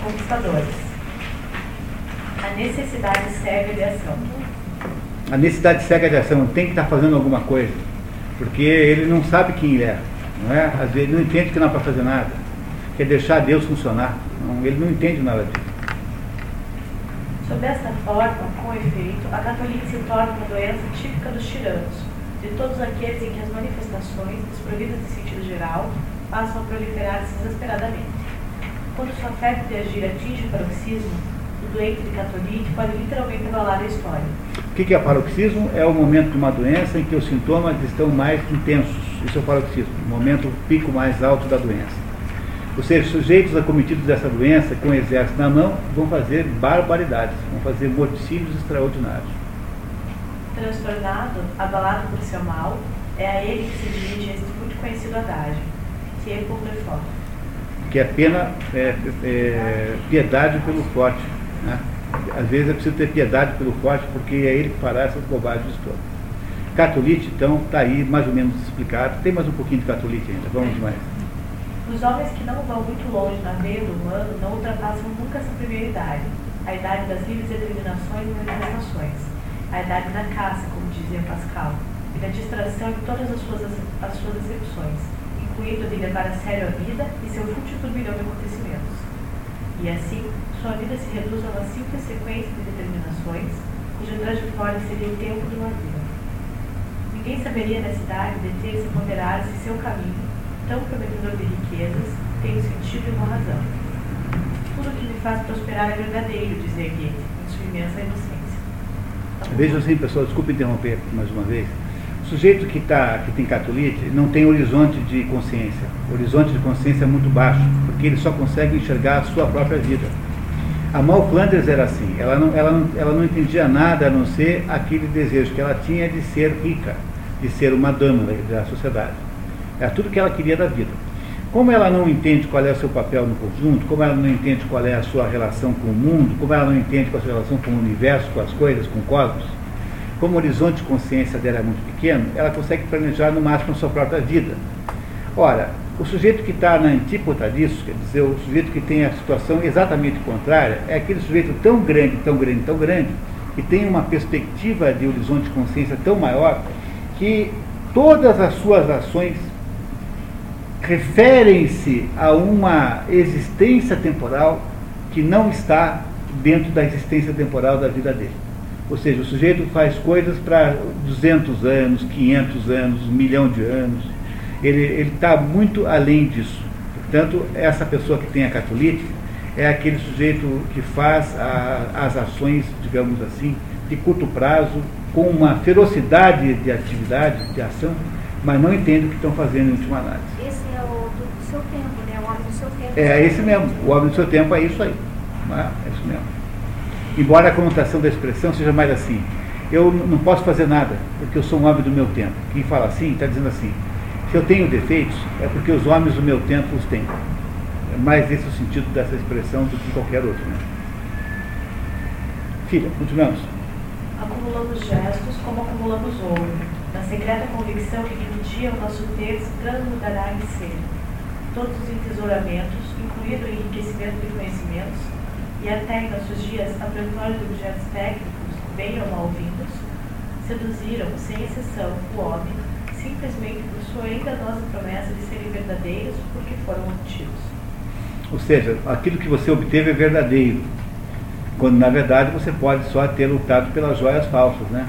S3: conquistadores a necessidade cega de ação.
S1: A necessidade cega de ação tem que estar fazendo alguma coisa, porque ele não sabe quem ele é, não é? Às vezes não entende que não é para fazer nada, quer deixar Deus funcionar, não, ele não entende nada disso.
S3: Sob esta forma, com efeito, a catolice se torna uma doença típica dos tiranos, de todos aqueles em que as manifestações, desprovidas de sentido geral, passam a proliferar desesperadamente. Quando sua febre de agir atinge o paroxismo, o doente de catolite pode literalmente abalar a história.
S1: O que é paroxismo? É o momento de uma doença em que os sintomas estão mais intensos. Isso é o paroxismo, o momento pico mais alto da doença. Ou seja, sujeitos acometidos dessa doença, com o exército na mão, vão fazer barbaridades, vão fazer morticínios extraordinários.
S3: Transtornado, abalado por seu mal, é a ele que se dirige este muito conhecido adágio, que é por
S1: Que é pena, é, é, piedade pelo forte. Né? Às vezes é preciso ter piedade pelo forte, porque é ele que fará essas bobagens todas. Catolite, então, está aí mais ou menos explicado. Tem mais um pouquinho de catolite ainda, vamos mais.
S3: Os homens que não vão muito longe na veia do humano não ultrapassam nunca essa primeira idade, a idade das livres determinações e manifestações, a idade da caça, como dizia Pascal, e da distração em todas as suas, as suas acepções, incluindo de levar a sério a vida e seu fútil turbilhão de acontecimentos. E assim, sua vida se reduz a uma simples sequência de determinações, cuja trajetória seria o tempo de uma vida. Ninguém saberia nessa idade deter-se e ponderar se seu caminho, tão prometedor de riquezas, tem um sentido e uma razão. Tudo que me faz prosperar é verdadeiro, dizia Goethe, em sua imensa inocência.
S1: Veja assim, pessoal, desculpe interromper mais uma vez. O sujeito que, tá, que tem catolite não tem horizonte de consciência. O horizonte de consciência é muito baixo, porque ele só consegue enxergar a sua própria vida. A Mal Flanders era assim, ela não, ela, não, ela não entendia nada a não ser aquele desejo que ela tinha de ser rica, de ser uma dama da sociedade. Era tudo que ela queria da vida. Como ela não entende qual é o seu papel no conjunto, como ela não entende qual é a sua relação com o mundo, como ela não entende qual é a sua relação com o universo, com as coisas, com o cosmos, como o horizonte de consciência dela é muito pequeno, ela consegue planejar no máximo a sua própria vida. Ora, o sujeito que está na antípoda disso, quer dizer, o sujeito que tem a situação exatamente contrária, é aquele sujeito tão grande, tão grande, tão grande, que tem uma perspectiva de horizonte de consciência tão maior, que todas as suas ações referem-se a uma existência temporal que não está dentro da existência temporal da vida dele. Ou seja, o sujeito faz coisas para 200 anos, 500 anos, um milhão de anos. Ele está muito além disso. Portanto, essa pessoa que tem a catolite é aquele sujeito que faz a, as ações, digamos assim, de curto prazo, com uma ferocidade de atividade, de ação, mas não entende o que estão fazendo em última análise.
S2: Esse é o do, seu tempo, né? O homem do seu tempo.
S1: É esse mesmo. O homem do seu tempo é isso aí. Não é? é isso mesmo. Embora a conotação da expressão seja mais assim. Eu não posso fazer nada, porque eu sou um homem do meu tempo. Quem fala assim, está dizendo assim. Se eu tenho defeitos, é porque os homens do meu tempo os têm. É mais esse o sentido dessa expressão do que qualquer outro. Né? Filha, continuamos.
S3: Acumulamos gestos como acumulamos ouro, na secreta convicção de que um dia o nosso ter se transmutará em ser. Todos os entesouramentos, incluído o enriquecimento de conhecimentos, e até em nossos dias a pletória de objetos técnicos, bem ou mal vindos, seduziram, sem exceção, o homem, simplesmente por sua enganosa promessa de serem verdadeiros porque foram obtidos.
S1: Ou seja, aquilo que você obteve é verdadeiro, quando na verdade você pode só ter lutado pelas joias falsas, né?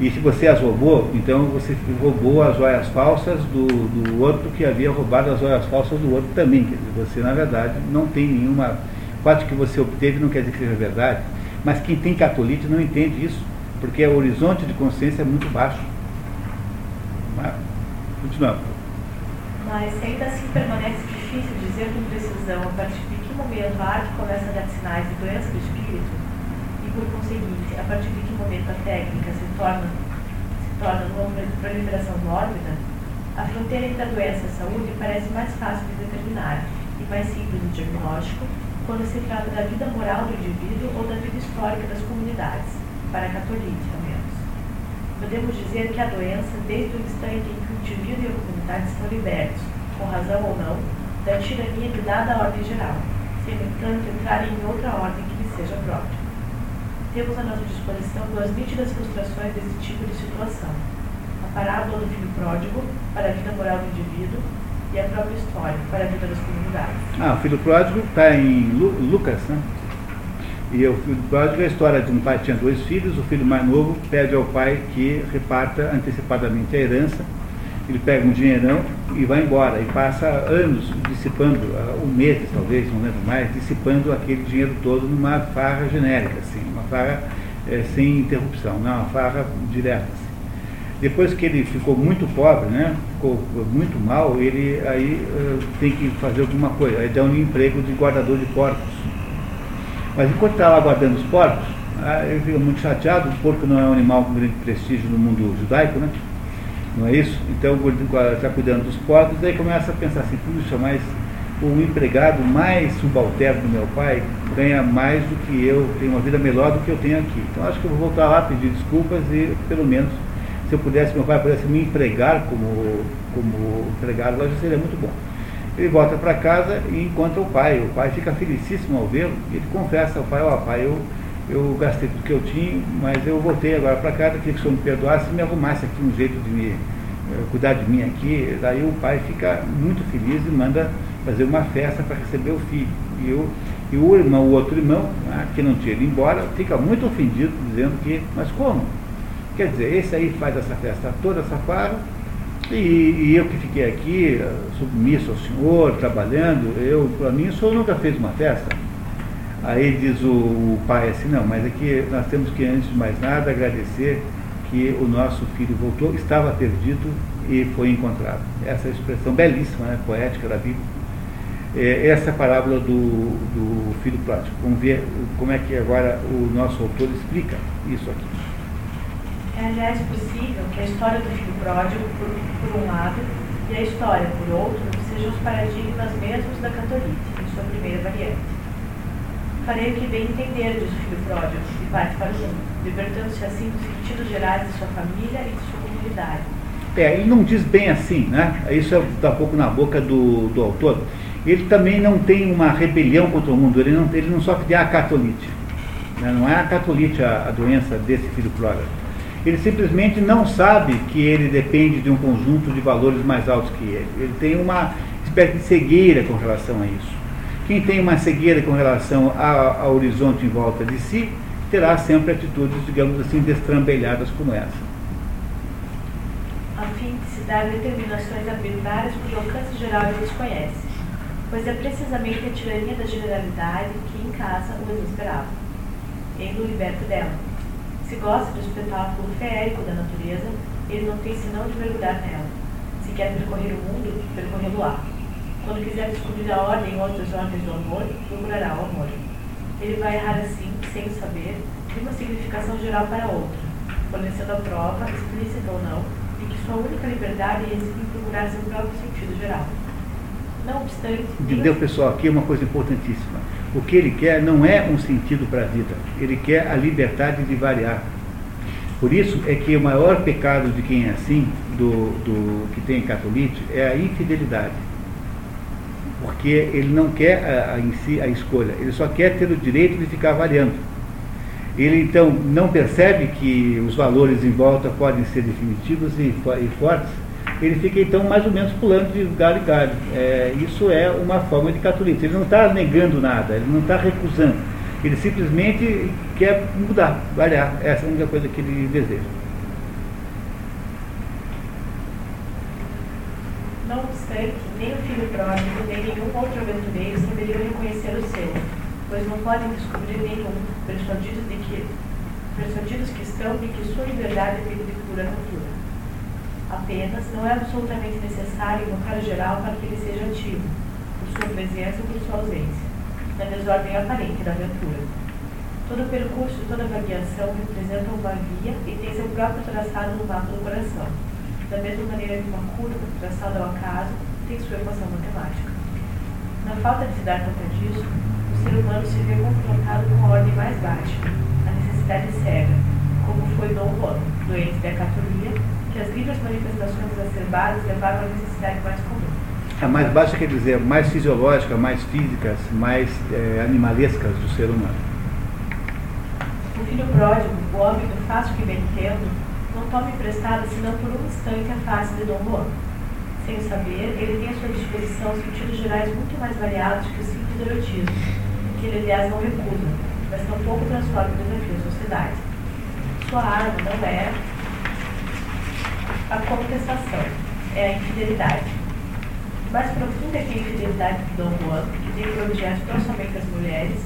S1: E se você as roubou, então você roubou as joias falsas do, do outro que havia roubado as joias falsas do outro também. Quer dizer, você na verdade não tem nenhuma. Fato que você obteve não quer dizer que seja verdade, mas quem tem catolite não entende isso, porque o horizonte de consciência é muito baixo. Mas,
S3: ainda assim permanece difícil dizer com precisão a partir de que momento a arte começa a dar sinais de doença do espírito e, por conseguinte, a partir de que momento a técnica se torna, se torna uma proliferação mórbida, a fronteira entre a doença e a saúde parece mais fácil de determinar e mais simples de diagnóstico quando se trata da vida moral do indivíduo ou da vida histórica das comunidades, para a catolite, ao menos. Podemos dizer que a doença, desde o instante em que indivíduo e a comunidade estão libertos, com razão ou não, da tirania de dada ordem geral, sem, no entanto, entrarem em outra ordem que lhe seja própria. Temos à nossa disposição duas nítidas ilustrações desse tipo de situação. A parábola do filho pródigo, para a vida moral do indivíduo, e a própria história, para a vida das comunidades.
S1: Ah, o filho pródigo está em Lu, Lucas, né? E o filho pródigo é a história de um pai que tinha dois filhos, o filho mais novo pede ao pai que reparta antecipadamente a herança, ele pega um dinheirão e vai embora, e passa anos dissipando, uh, um mês talvez, não lembro mais, dissipando aquele dinheiro todo numa farra genérica, assim, uma farra é, sem interrupção, não, uma farra direta. Assim. Depois que ele ficou muito pobre, né, ficou muito mal, ele aí uh, tem que fazer alguma coisa, aí dá um emprego de guardador de porcos. Mas enquanto está lá guardando os porcos, uh, ele fica muito chateado, o porco não é um animal com grande prestígio no mundo judaico, né? Não é isso? Então está cuidando dos porcos, daí começa a pensar assim, puxa, mas o empregado mais subalterno do meu pai ganha mais do que eu, tem uma vida melhor do que eu tenho aqui. Então acho que eu vou voltar lá pedir desculpas e pelo menos se eu pudesse, meu pai pudesse me empregar como, como empregado, lá já seria muito bom. Ele volta para casa e encontra o pai. O pai fica felicíssimo ao vê-lo e ele confessa ao pai, ó oh, pai, eu, eu gastei tudo que eu tinha, mas eu voltei agora para casa, queria que o senhor me perdoasse e me arrumasse aqui um jeito de me eh, cuidar de mim aqui. Daí o pai fica muito feliz e manda fazer uma festa para receber o filho. E, eu, e o irmão, o outro irmão, né, que não tinha ido embora, fica muito ofendido, dizendo que, mas como? Quer dizer, esse aí faz essa festa toda, essa farra, e, e, eu que fiquei aqui, submisso ao senhor, trabalhando, eu, para mim, o senhor nunca fez uma festa. Aí diz o, o pai assim, não, mas aqui é nós temos que, antes de mais nada, agradecer que o nosso filho voltou, estava perdido e foi encontrado. Essa é expressão belíssima, né, poética da Bíblia. É, essa é parábola do, do filho pródigo. Vamos ver como é que agora o nosso autor explica isso aqui.
S3: É, aliás, possível que a história do filho pródigo, por, por um lado, e a história, por outro, sejam os paradigmas mesmos da catolite, em sua primeira variante. Farei o que bem entender, diz o filho pródigo, e parte para o mundo, libertando-se assim dos sentidos gerais de sua família e de sua comunidade.
S1: É, ele não diz bem assim, né? Isso está um pouco na boca do, do autor. Ele também não tem uma rebelião contra o mundo, ele não, ele não sofre de acatolite. Né? Não é a catolite a, a doença desse filho pródigo ele simplesmente não sabe que ele depende de um conjunto de valores mais altos que ele. Ele tem uma espécie de cegueira com relação a isso. Quem tem uma cegueira com relação ao, horizonte em volta de si, terá sempre atitudes, digamos assim, destrambelhadas como essa.
S3: A fim de se dar determinações arbitrárias cujo alcance geral ele desconhece, pois é precisamente a tirania da generalidade que em casa o exasperava. Ele o liberta dela se gosta do espetáculo feérico da natureza, ele não tem senão de mergulhar nela. Se quer percorrer o mundo, percorrê-lo-á. Quando quiser descobrir a ordem ou outras ordens do amor, procurará o amor. Ele vai errar assim, sem saber, de uma significação geral para outra, fornecendo a prova, explícita ou não, de que sua única liberdade reside em procurar seu próprio sentido geral. Não obstante.
S1: Entendeu, pessoal? Aqui é uma coisa importantíssima o que ele quer não é um sentido para a vida, ele quer a liberdade de variar. Por isso é que o maior pecado de quem é assim, do, do que tem catolite, é a infidelidade. Porque ele não quer a, a, em si a escolha, ele só quer ter o direito de ficar variando. Ele então não percebe que os valores em volta podem ser definitivos e, e fortes ele fica então mais ou menos pulando de galho em galho. É, isso é uma forma de catolicismo. Ele não está negando nada, ele não está recusando. Ele simplesmente quer mudar, variar. Essa é a única coisa que ele deseja.
S3: Não obstante, nem o filho pródigo, nem nenhum outro aventureiro saberiam reconhecer o seu, pois não podem descobrir nenhum, persuadidos, de que, persuadidos que estão de que sua liberdade é de pura cultura apenas, não é absolutamente necessário invocar o geral para que ele seja ativo, por sua presença ou por sua ausência, na desordem aparente da aventura. Todo percurso, toda variação representa uma via e tem seu próprio traçado no mapa do coração, da mesma maneira que uma curva traçada ao acaso tem sua equação matemática. Na falta de se dar conta disso, o ser humano se vê confrontado com a ordem mais baixa, a necessidade cega, como foi Dom Juan, doente da catolia, que as livres manifestações exacerbadas levaram à necessidade mais comum.
S1: A mais baixa quer dizer mais fisiológica, mais físicas, mais é, animalescas do ser humano.
S3: O filho pródigo, o homem do fácil que bem entendo, não toma emprestada senão por um instante a face de Dom Juan. Sem saber, ele tem à sua disposição sentidos gerais muito mais variados que o simples erotismo, que ele aliás não recusa, mas tampouco transforma em desafio à sociedade. Sua arma não é a contestação, é a infidelidade. Mais profunda que a infidelidade de Dom Juan, que tem por objeto tão somente as mulheres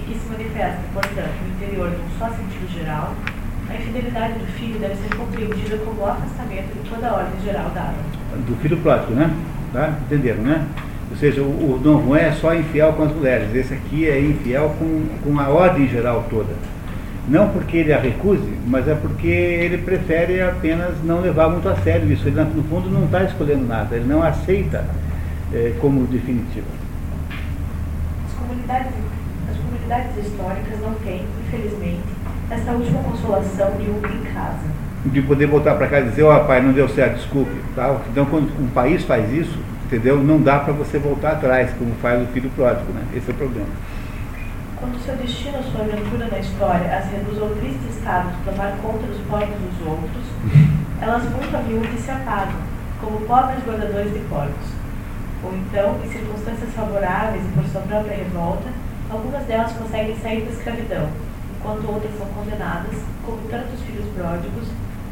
S3: e que se manifesta, portanto, no interior de um só sentido geral, a infidelidade do filho deve ser compreendida como o afastamento de toda a ordem geral dada.
S1: Do filho pródigo, né? Tá? Entenderam, né? Ou seja, o, o Dom Juan é só infiel com as mulheres, esse aqui é infiel com, com a ordem geral toda. Não porque ele a recuse, mas é porque ele prefere apenas não levar muito a sério isso. Ele, no fundo, não está escolhendo nada, ele não aceita é, como definitiva.
S3: comunidades, as comunidades históricas não têm, infelizmente, essa última consolação de um em casa.
S1: De poder voltar para casa e dizer, ó oh, pai, não deu certo, desculpe. Tal. Então quando um país faz isso, entendeu? Não dá para você voltar atrás, como faz o filho pródigo, né? Esse é o problema.
S3: Quando seu destino, sua aventura na história as reduz ao triste estado de tomar conta dos porcos dos outros, elas muito a viúva e se apagam, como pobres guardadores de porcos. Ou então, em circunstâncias favoráveis e por sua própria revolta, algumas delas conseguem sair da escravidão, enquanto outras são condenadas, como tantos filhos pródigos,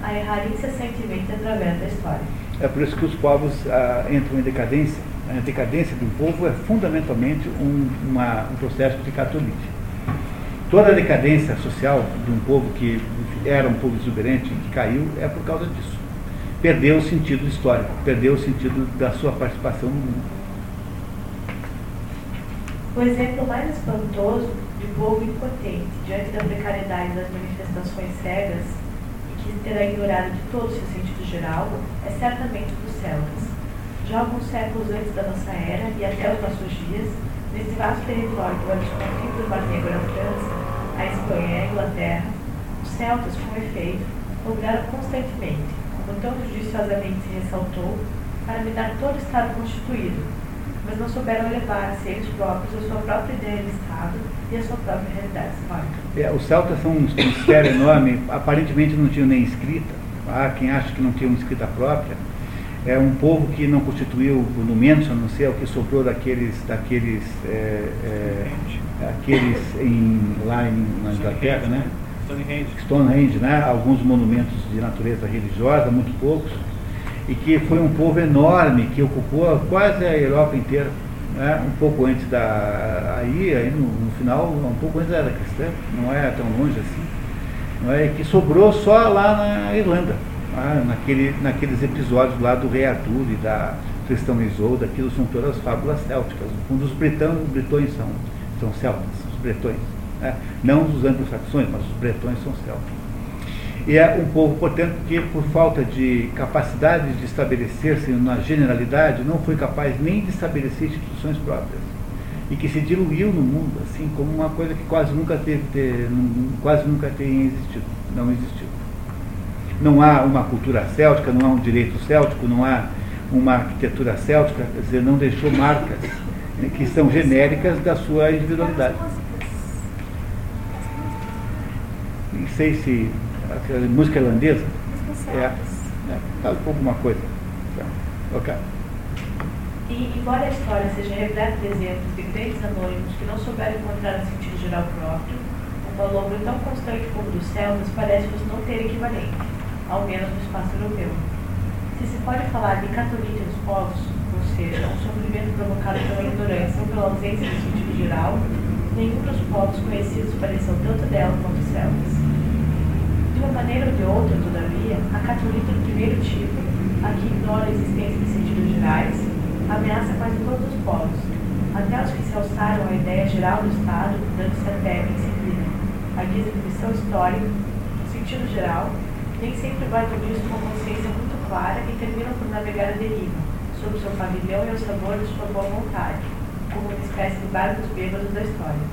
S3: a errar incessantemente através da história.
S1: É por isso que os povos ah, entram em decadência. A decadência de um povo é fundamentalmente um, uma, um processo de catolite. Toda a decadência social de um povo que era um povo exuberante e que caiu é por causa disso. Perdeu o sentido histórico, perdeu o sentido da sua participação no mundo.
S3: O exemplo mais espantoso de povo impotente diante da precariedade das manifestações cegas que terá ignorado de todo seu sentido geral é certamente dos celtas. Já alguns séculos antes da nossa era e até os nossos dias, nesse vasto território dos conflitos do Mar Negro à França, a Espanha e a Inglaterra, os celtas, com efeito, lograram constantemente, como tão judiciosamente se ressaltou, para me dar todo o Estado constituído, mas não souberam elevar-se eles próprios a sua própria ideia de Estado e a sua própria realidade histórica.
S1: É, os celtas são um mistério enorme, aparentemente não tinham nem escrita. Há quem acha que não tinham escrita própria. É um povo que não constituiu monumentos, a não ser o que sobrou daqueles, daqueles, é, é, aqueles em, lá em, na Inglaterra, né?
S6: Stonehenge.
S1: Stonehenge, né? Alguns monumentos de natureza religiosa, muito poucos e que foi um povo enorme que ocupou quase a Europa inteira. Né? Um pouco antes da. Aí, aí no, no, final, um pouco antes da era cristã, não é tão longe assim. Não é? Que sobrou só lá na Irlanda, né? naquele, naqueles episódios lá do rei Arthur e da Tristão Isolda, aquilo são todas fábulas célticas. Um dos britões, os bretões são, são celtas, os bretões. Né? Não os anglo-saxões, mas os bretões são celtas. E é um povo, portanto, que por falta de capacidade de estabelecer-se na generalidade, não foi capaz nem de estabelecer instituições próprias. E que se diluiu no mundo, assim, como uma coisa que quase nunca teve, ter, quase nunca tem existido, não existiu. Não há uma cultura céltica, não há um direito céltico, não há uma arquitetura céltica, quer dizer, não deixou marcas né, que são genéricas da sua individualidade. Não sei se música irlandesa? É, é, fala alguma coisa. Ok.
S3: E, embora a história seja repleta de exemplos de grandes anônimos que não souberam encontrar um sentido geral próprio, um valor tão constante como o dos celtas parece-nos não ter equivalente, ao menos no espaço europeu. Se se pode falar de catolícia dos povos, ou seja, um sofrimento provocado pela ignorância ou pela ausência de sentido geral, nenhum dos povos conhecidos pareceu tanto dela quanto os celtas. Uma maneira ou de outra, todavia, a catolita do primeiro tipo, a que ignora a existência de sentidos gerais, ameaça quase todos os povos, até os que se alçaram à ideia geral do Estado, dando-se a terra em seguida. A guisa de missão histórica, sentido geral, nem sempre vai disso com consciência muito clara e terminam por navegar a deriva, sob seu pavilhão e o sabor de sua boa vontade, como uma espécie de barcos bêbados da história.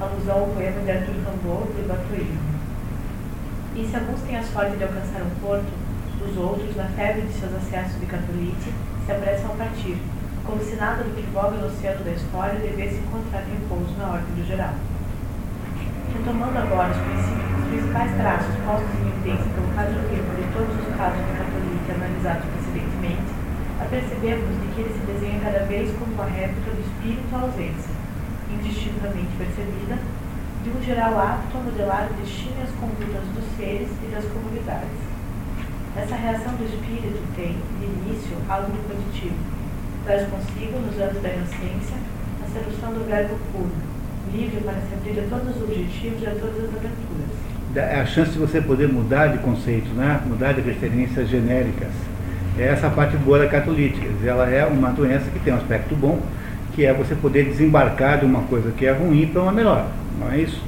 S3: Alusão ao poema de Arthur Rimbaud de Batuíno. E se alguns têm a sorte de alcançar um porto, os outros, na febre de seus acessos de catolite, se apressam a partir, como se nada do que voga no oceano da história devesse encontrar repouso na ordem do geral. Retomando agora os, os principais traços postos em evidência pelo caso vivo de todos os casos de catolite analisados precedentemente, apercebemos de que ele se desenha cada vez como uma réplica do espírito ausência, indistintamente percebida, de um geral apto a modelar o destino e as condutas dos seres e das comunidades. Essa reação do espírito tem, de início, algo de positivo. Traz consigo, nos anos da inocência, a sedução do verbo puro, livre para se abrir a todos os objetivos e a todas as aventuras.
S1: É a chance de você poder mudar de conceitos, né? mudar de referências genéricas. É essa parte boa da catolítica. Ela é uma doença que tem um aspecto bom, que é você poder desembarcar de uma coisa que é ruim para uma melhor não é isso?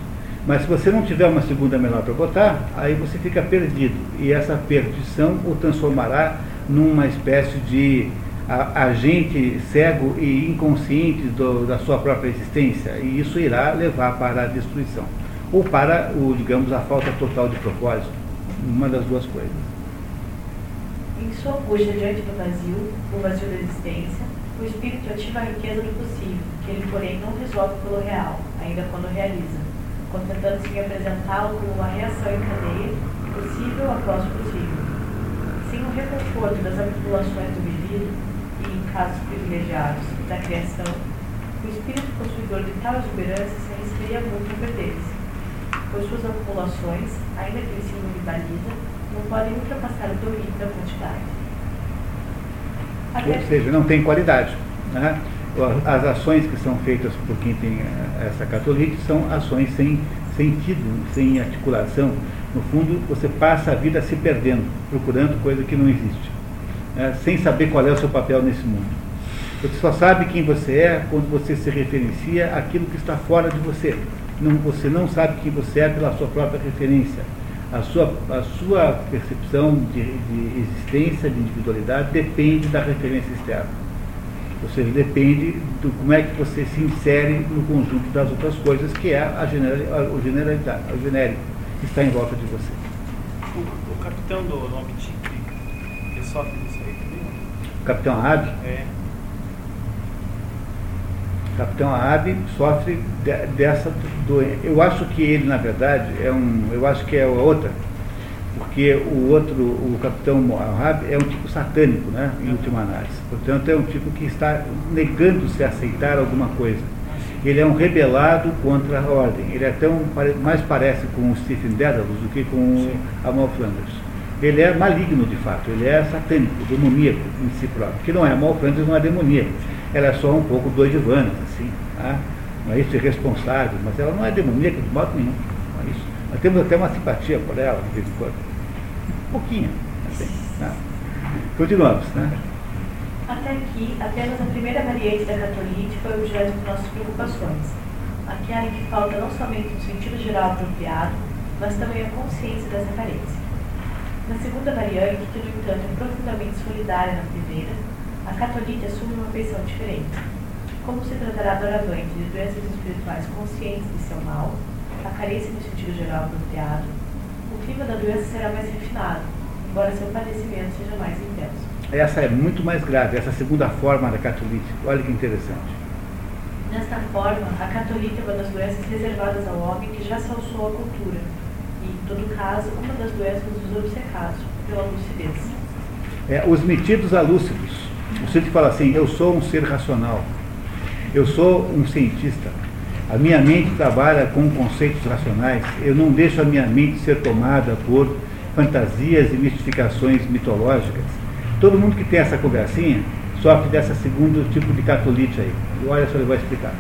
S1: Mas se você não tiver uma segunda melhor para botar, aí você fica perdido. E essa perdição o transformará numa espécie de agente cego e inconsciente do, da sua própria existência, e isso irá levar para a destruição, ou para, o, digamos, a falta total de propósito, uma das duas coisas.
S3: Em sua angústia diante do vazio, o vazio da existência, o espírito ativa a riqueza do possível, ele, porém, não resolve pelo real, ainda quando realiza, contentando-se em apresentá-lo como uma reação em cadeia, possível após possível. Sem o reconforto das manipulações do vivido, casos privilegiados da criação, o espírito possuidor de tal exuberância se arriscaria muito a perder-se, pois suas acumulações, ainda que em cima de baliza, não podem ultrapassar o domínio da quantidade.
S1: Ou seja, não tem qualidade. Né? As ações que são feitas por quem tem eh, essa catolite são ações sem sentido, sem articulação. No fundo, você passa a vida se perdendo, procurando coisa que não existe né, sem saber qual é o seu papel nesse mundo. Você só sabe quem você é quando você se referencia àquilo que está fora de você. Não, você não sabe quem você é pela sua própria referência. A sua, a sua percepção de, de existência, de individualidade, depende da referência externa. Ou seja, depende do como é que você se insere no conjunto das outras coisas, que é a, general, a, generalidade, o genérico que está em volta de você.
S6: O, o capitão do Long ele sofre
S1: Capitão Ahab?
S6: É.
S1: Capitão Ahab sofre de, dessa doença. Eu acho que ele, na verdade, é um. Eu acho que é outra. Porque o outro, o Capitão Ahab, é um tipo satânico, né? Em última análise. Portanto, é um tipo que está negando-se a aceitar alguma coisa. Ele é um rebelado contra a ordem. Ele é tão, mais parece com o Stephen Dedalus do que com o Amal Flanders ele é maligno de fato, ele é satânico, demoníaco em si próprio, que não é mal Francis não é demoníaca, ela é só um pouco doidivana, assim, tá? não é isso irresponsável, mas ela não é demoníaca de modo nenhum. Nós temos até uma simpatia por ela de vez em quando, pouquinho, assim, tá? Continuamos, né?
S3: Até aqui, apenas a primeira variante da catolite foi objeto de nossas preocupações, aquela em que falta não somente um sentido geral apropriado, mas também a consciência dessa carência. Na segunda variante, que no entanto é profundamente solidária na primeira, a catolite assume uma feição diferente. Como se tratará doravante de doenças espirituais conscientes de seu mal, a carência do sentido geral apropriado, o clima da doença será mais refinado, embora seu padecimento seja mais intenso.
S1: Essa é muito mais grave, essa segunda forma da catolite. Olha que interessante.
S3: Nesta forma, a catolite é uma das doenças reservadas ao homem que já se alçou à cultura em todo caso, uma das doenças dos obcecados, pela lucidez.
S1: É, os metidos alúcidos. O que fala assim, eu sou um ser racional, eu sou um cientista, a minha mente trabalha com conceitos racionais, eu não deixo a minha mente ser tomada por fantasias e mistificações mitológicas. Todo mundo que tem essa conversinha sofre dessa segundo tipo de catolite aí. E olha só, ele vai explicar.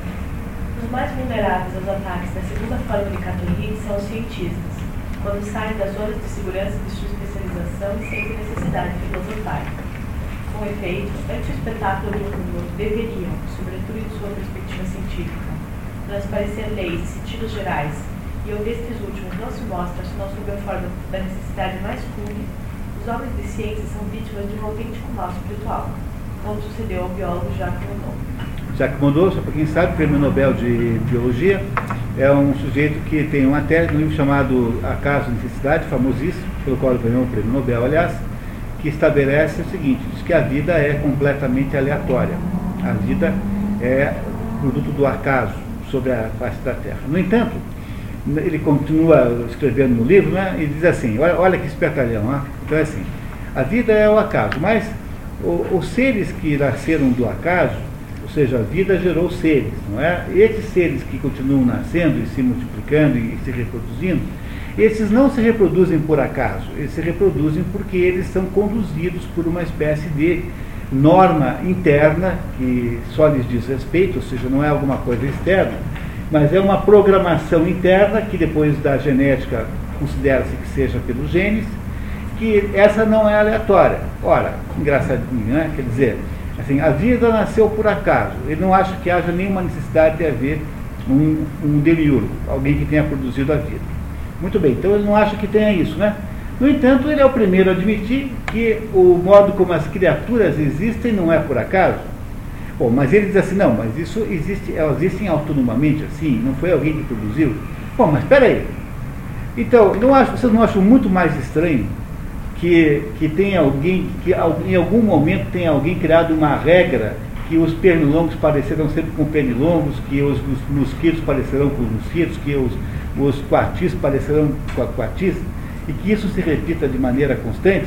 S3: Os mais vulneráveis aos ataques da segunda forma de catolite são os cientistas quando saem das zonas de segurança de sua especialização sem necessidade de filosofar. Com efeito, antes o espetáculo do mundo deveriam, sobretudo em sua perspectiva científica, transparecer leis sentidos gerais, e onde estes últimos não se mostram senão sob a forma da necessidade mais pura, os homens de ciência são vítimas de um autêntico mal espiritual, como sucedeu ao biólogo Jacques Monod.
S1: Jacques Monod, só para quem sabe, prêmio Nobel de Biologia, é um sujeito que tem uma tese, um livro chamado Acaso e Necessidade, famosíssimo, pelo qual ele ganhou o prêmio Nobel, aliás, que estabelece o seguinte, diz que a vida é completamente aleatória. A vida é produto do acaso sobre a face da Terra. No entanto, ele continua escrevendo no livro né, e diz assim, olha, olha que espertalhão, né? então é assim, a vida é o acaso, mas os seres que nasceram do acaso ou seja, a vida gerou seres, não é? Esses seres que continuam nascendo e se multiplicando e se reproduzindo, esses não se reproduzem por acaso, eles se reproduzem porque eles são conduzidos por uma espécie de norma interna que só lhes diz respeito, ou seja, não é alguma coisa externa, mas é uma programação interna que depois da genética considera-se que seja pelos genes, que essa não é aleatória. Ora, engraçadinho, né? Quer dizer, Assim, a vida nasceu por acaso. Ele não acha que haja nenhuma necessidade de haver um, um demiurgo, alguém que tenha produzido a vida. Muito bem, então ele não acha que tenha isso, né? No entanto, ele é o primeiro a admitir que o modo como as criaturas existem não é por acaso. Bom, mas ele diz assim, não, mas isso existe, elas existem autonomamente assim, não foi alguém que produziu. Bom, mas espera aí. Então, não acho, vocês não acham muito mais estranho que, que tem alguém, que em algum momento tem alguém criado uma regra que os pernilongos parecerão sempre com pernilongos, que os, os mosquitos parecerão com os mosquitos, que os, os quartis parecerão com a quartis, e que isso se repita de maneira constante,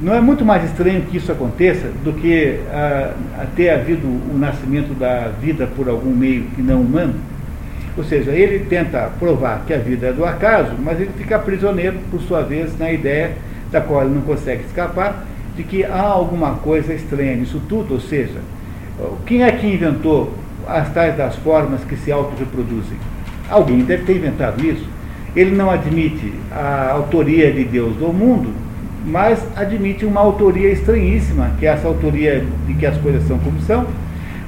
S1: não é muito mais estranho que isso aconteça do que a, a ter havido o nascimento da vida por algum meio que não humano? Ou seja, ele tenta provar que a vida é do acaso, mas ele fica prisioneiro, por sua vez, na ideia da qual ele não consegue escapar, de que há alguma coisa estranha nisso tudo, ou seja, quem é que inventou as tais das formas que se autorreproduzem? Alguém deve ter inventado isso. Ele não admite a autoria de Deus do mundo, mas admite uma autoria estranhíssima, que é essa autoria de que as coisas são como são,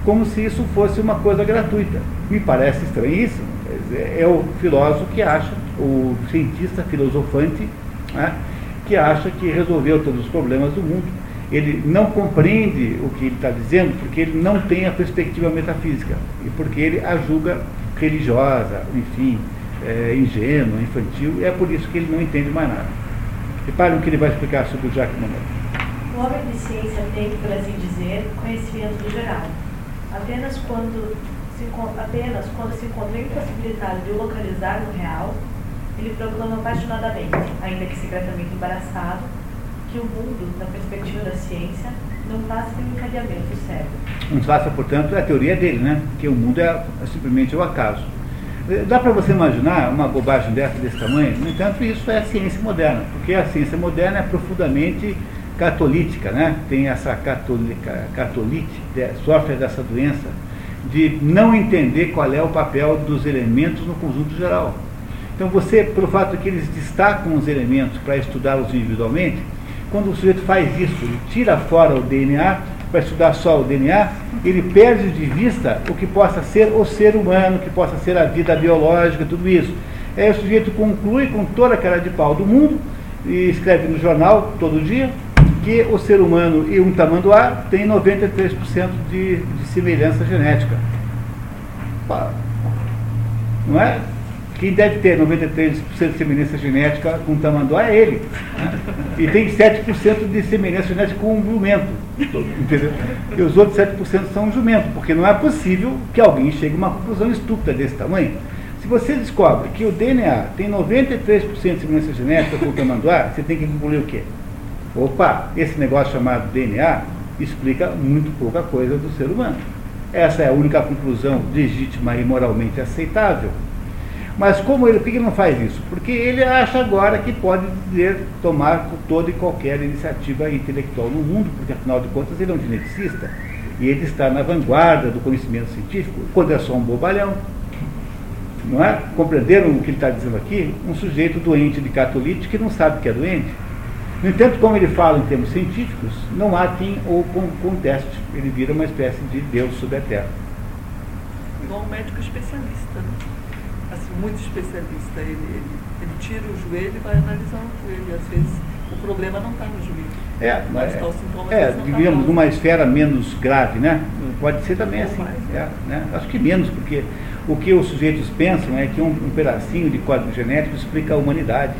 S1: como se isso fosse uma coisa gratuita. Me parece estranhíssimo. É o filósofo que acha, o cientista filosofante, né, que acha que resolveu todos os problemas do mundo. Ele não compreende o que ele está dizendo porque ele não tem a perspectiva metafísica e porque ele a julga religiosa, enfim, é, ingênua, infantil, e é por isso que ele não entende mais nada. Reparem o que ele vai explicar sobre o Jacques Monod.
S3: O homem de ciência tem, por assim dizer, conhecimento do geral apenas quando se, apenas quando se encontra impossibilitado de o localizar no real, ele proclama apaixonadamente, ainda que secretamente embaraçado, que o mundo, na perspectiva da ciência, não passa de um encadeamento cego.
S1: Não passa, portanto, é a teoria dele, né? Que o mundo é simplesmente o acaso. Dá para você imaginar uma bobagem dessa desse tamanho? No entanto, isso é a ciência moderna, porque a ciência moderna é profundamente catolítica, né? tem essa catolica, catolite, sofre dessa doença de não entender qual é o papel dos elementos no conjunto geral. Então você, pelo fato que eles destacam os elementos para estudá-los individualmente, quando o sujeito faz isso, ele tira fora o DNA para estudar só o DNA, ele perde de vista o que possa ser o ser humano, o que possa ser a vida biológica, tudo isso. Aí o sujeito conclui com toda a cara de pau do mundo e escreve no jornal todo dia, que o ser humano e um tamanduá têm 93% de, de semelhança genética. Não é? Quem deve ter 93% de semelhança genética com o tamanduá é ele. E tem 7% de semelhança genética com um jumento. Entendeu? E os outros 7% são um jumento, porque não é possível que alguém chegue a uma conclusão estúpida desse tamanho. Se você descobre que o DNA tem 93% de semelhança genética com o tamanduá, você tem que concluir o quê? Opa, esse negócio chamado DNA explica muito pouca coisa do ser humano. Essa é a única conclusão legítima e moralmente aceitável. Mas como ele, por que não faz isso? Porque ele acha agora que pode dizer, tomar toda e qualquer iniciativa intelectual no mundo, porque afinal de contas ele é um geneticista e ele está na vanguarda do conhecimento científico, quando é só um bobalhão. Não é? Compreenderam o que ele está dizendo aqui? Um sujeito doente de catolite que não sabe que é doente no entanto, como ele fala em termos científicos, não há quem o conteste. Ele vira uma espécie de Deus sobre a Terra.
S7: Médico especialista, né? Muito especialista. Ele, ele, ele tira o joelho e vai analisar o joelho. Às vezes o problema não está no joelho.
S1: É, mas, sintoma é, tá digamos, tá numa esfera menos grave, né? Pode ser também assim. Mais, é, né? Acho que menos, porque o que os sujeitos pensam é que um, um pedacinho de código genético explica a humanidade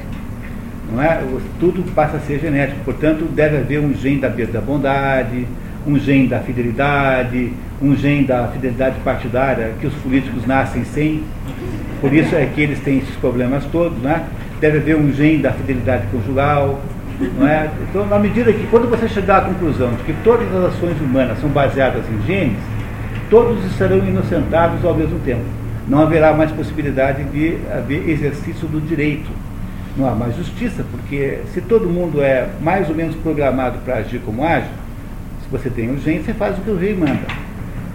S1: não é? Tudo passa a ser genético, portanto, deve haver um gene da, da bondade, um gene da fidelidade, um gene da fidelidade partidária, que os políticos nascem sem, por isso é que eles têm esses problemas todos, né? deve haver um gene da fidelidade conjugal, não é? Então, na medida que, quando você chegar à conclusão de que todas as ações humanas são baseadas em genes, todos estarão inocentados ao mesmo tempo. Não haverá mais possibilidade de haver exercício do direito não há mais justiça, porque se todo mundo é mais ou menos programado para agir como age, se você tem urgência, você faz o que o rei manda.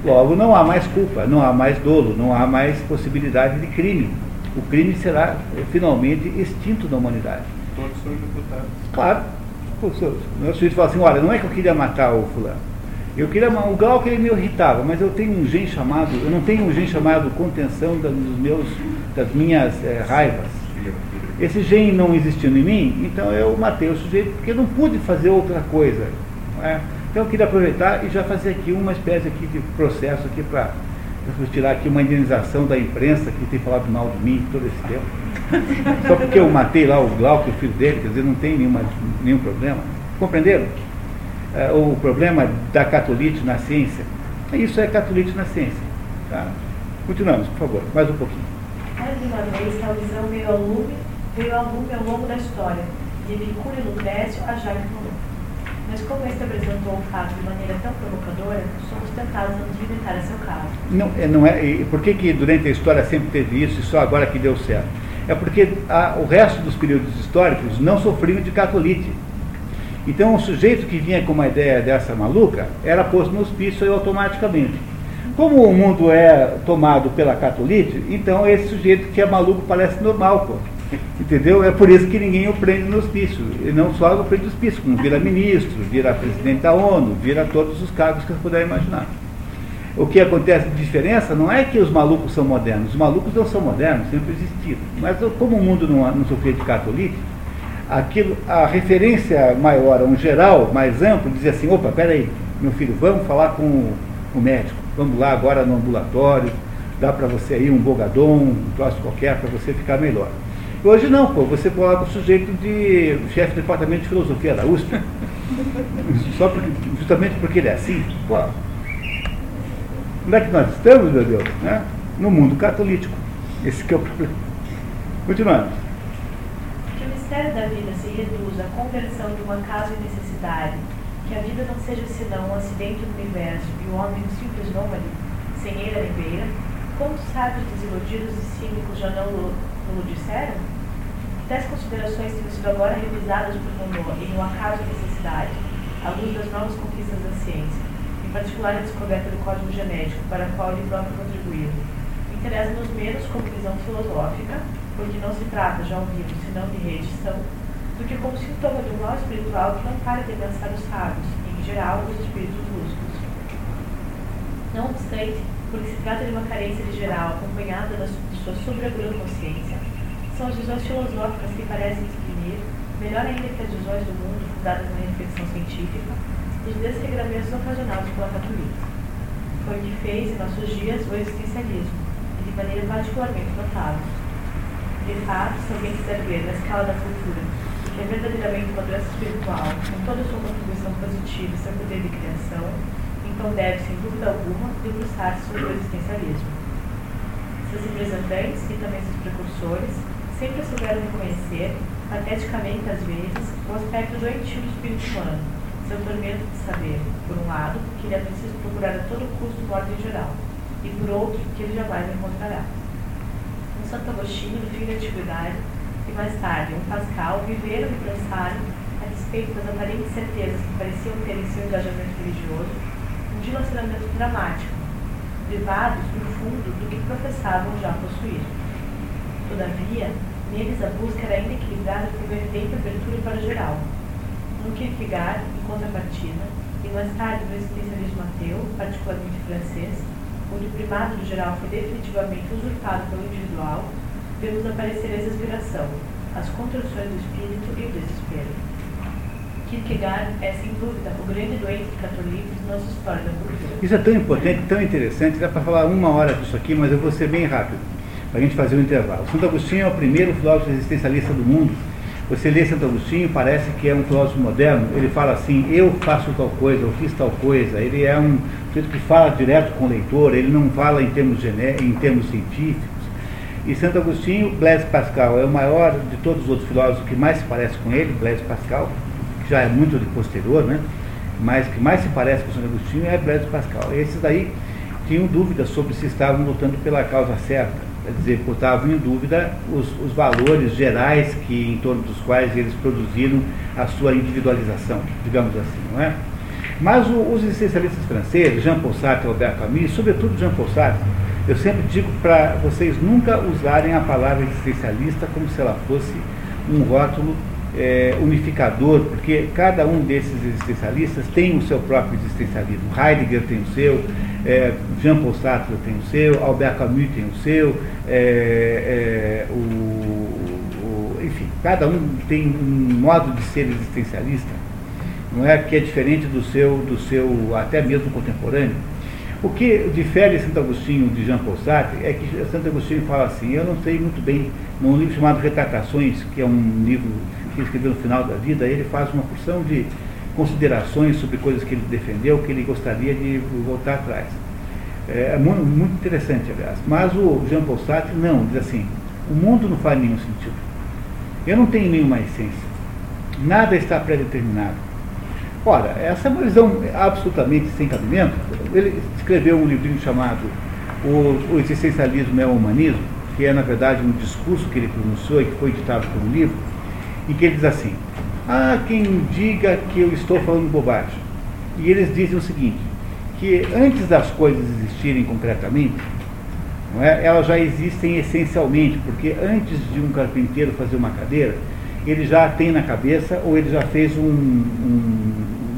S1: Logo, não há mais culpa, não há mais dolo, não há mais possibilidade de crime. O crime será finalmente extinto da humanidade.
S4: Todos são executados.
S1: Claro. O meu sujeito fala assim, olha, não é que eu queria matar o fulano. Eu queria o grau que ele me irritava, mas eu tenho um gene chamado, eu não tenho um gene chamado contenção dos meus, das minhas é, raivas. Esse gene não existindo em mim, então eu matei o sujeito porque eu não pude fazer outra coisa. É? Então eu queria aproveitar e já fazer aqui uma espécie aqui de processo aqui para tirar aqui uma indenização da imprensa que tem falado mal de mim todo esse tempo. Só porque eu matei lá o Glauco, o filho dele, quer dizer, não tem nenhuma, nenhum problema. Compreenderam? É, o problema da catolite na ciência, isso é catolite na ciência. Tá? Continuamos, por favor, mais um pouquinho.
S3: Mais uma vez, a visão veio ao lume, veio ao lume ao longo da história, de Epicuro e Lucrécio a Jacques. Mas como este apresentou o fato de maneira tão provocadora, somos tentados a nos limitar a seu caso.
S1: Não, é, não é, e por que, que durante a história sempre teve isso e só agora que deu certo? É porque a, o resto dos períodos históricos não sofriam de catolite. Então o sujeito que vinha com uma ideia dessa maluca era posto no hospício automaticamente. Como o mundo é tomado pela catolite, então esse sujeito que é maluco parece normal, pô. Entendeu? É por isso que ninguém o prende no hospício. E não só o prende no hospício, como vira ministro, vira presidente da ONU, vira todos os cargos que você puder imaginar. O que acontece de diferença não é que os malucos são modernos. Os malucos não são modernos, sempre existiram. Mas como o mundo não, não sofria de catolite, aquilo, a referência maior, um geral mais amplo, dizia assim, opa, peraí, meu filho, vamos falar com o, médico, vamos lá agora no ambulatório, dá para você aí um bogadom, um troço qualquer para você ficar melhor. Hoje não, pô, você coloca o sujeito de chefe de departamento de filosofia da USP. Só porque, justamente porque ele é assim. Pô, onde é que nós estamos, meu Deus? Né? No mundo catolítico. Esse que é o problema. Continuando.
S3: Que o mistério da vida se reduz à conversão de um acaso e necessidade, que a vida não seja senão um acidente do universo e o homem um simples nômade, sem eira nem beira, quantos sábios desiludidos e cínicos já não lo disseram? Tais considerações têm sido agora revisadas por Monod em um acaso e necessidade, à luz das novas conquistas da ciência, em particular a descoberta do código genético, para a qual ele próprio contribuiu. Interessa-nos menos como visão filosófica, porque não se trata, já ouvimos, senão de reedição, do que como sintoma de um mal espiritual que não para de alcançar os sábios, em geral, os espíritos lúcidos. Não obstante, porque se trata de uma carência de geral acompanhada da sua sobreaguda consciência, são as visões filosóficas que parecem exprimir, melhor ainda que as visões do mundo fundadas na reflexão científica, os desregramentos ocasionados pela catolica. Foi o que fez, em nossos dias, o existencialismo, e de maneira particularmente notável. De fato, se alguém quiser ver na escala da cultura que é verdadeiramente uma doença espiritual, com toda a sua contribuição positiva e seu poder de criação, então deve, sem dúvida alguma, debruçar-se sobre o existencialismo. Seus representantes e também seus precursores sempre souberam reconhecer, pateticamente às vezes, o aspecto doentio do espírito humano, seu tormento de saber, por um lado, que ele é preciso procurar a todo custo uma ordem geral, e por outro, que ele jamais encontrará. Um Santo Agostinho, no fim da antiguidade, e mais tarde um Pascal, viveram e pensaram, a respeito das aparentes certezas que pareciam ter em seu engajamento religioso, um dilacionamento dramático, privados, no fundo, do que professavam já possuir. Todavia, neles a busca era ainda equilibrada por evidente abertura para geral. No Kierkegaard, em contrapartida, e mais tarde no existencialismo ateu, particularmente francês, onde o primado do geral foi definitivamente usurpado pelo individual, vemos aparecer a exasperação, as contrações do espírito e o desespero. Kierkegaard é, sem dúvida, o grande doente católico de nossa história da cultura.
S1: Isso é tão importante, tão interessante, dá para falar uma hora disso aqui, mas eu vou ser bem rápido, para a gente fazer um intervalo. Santo Agostinho é o primeiro filósofo existencialista do mundo. Você lê Santo Agostinho, parece que é um filósofo moderno, ele fala assim, eu faço tal coisa, eu fiz tal coisa, ele é um sujeito que fala direto com o leitor, ele não fala em termos, gené em termos científicos, e Santo Agostinho, Blaise Pascal é o maior de todos os outros filósofos que mais se parece com ele, Blaise Pascal, que já é muito de posterior, né? mas que mais se parece com Santo Agostinho é Blaise Pascal. Esses daí tinham dúvidas sobre se estavam lutando pela causa certa, quer dizer, botavam em dúvida os, os valores gerais que, em torno dos quais eles produziram a sua individualização, digamos assim, não é? Mas o, os existencialistas franceses, Jean-Paul Sartre e Albert Camus, sobretudo Jean-Paul Sartre, eu sempre digo para vocês nunca usarem a palavra existencialista como se ela fosse um rótulo é, unificador, porque cada um desses existencialistas tem o seu próprio existencialismo. Heidegger tem o seu, é, Jean-Paul Sartre tem o seu, Albert Camus tem o seu, é, o, o, Cada um tem um modo de ser existencialista, não é que é diferente do seu, do seu até mesmo contemporâneo. O que difere Santo Agostinho de Jean Paul Sartre é que Santo Agostinho fala assim, eu não sei muito bem, num livro chamado Retratações, que é um livro que escreveu no final da vida, ele faz uma porção de considerações sobre coisas que ele defendeu, que ele gostaria de voltar atrás. É, é muito, muito interessante, aliás. Mas o Jean Paul Sartre não, diz assim, o mundo não faz nenhum sentido. Eu não tenho nenhuma essência. Nada está predeterminado. Ora, essa é uma visão absolutamente sem cabimento. Ele escreveu um livrinho chamado O, o Existencialismo é o Humanismo, que é, na verdade, um discurso que ele pronunciou e que foi editado um livro, em que ele diz assim, há quem diga que eu estou falando bobagem. E eles dizem o seguinte, que antes das coisas existirem concretamente, é, elas já existem essencialmente, porque antes de um carpinteiro fazer uma cadeira, ele já tem na cabeça, ou ele já fez um, um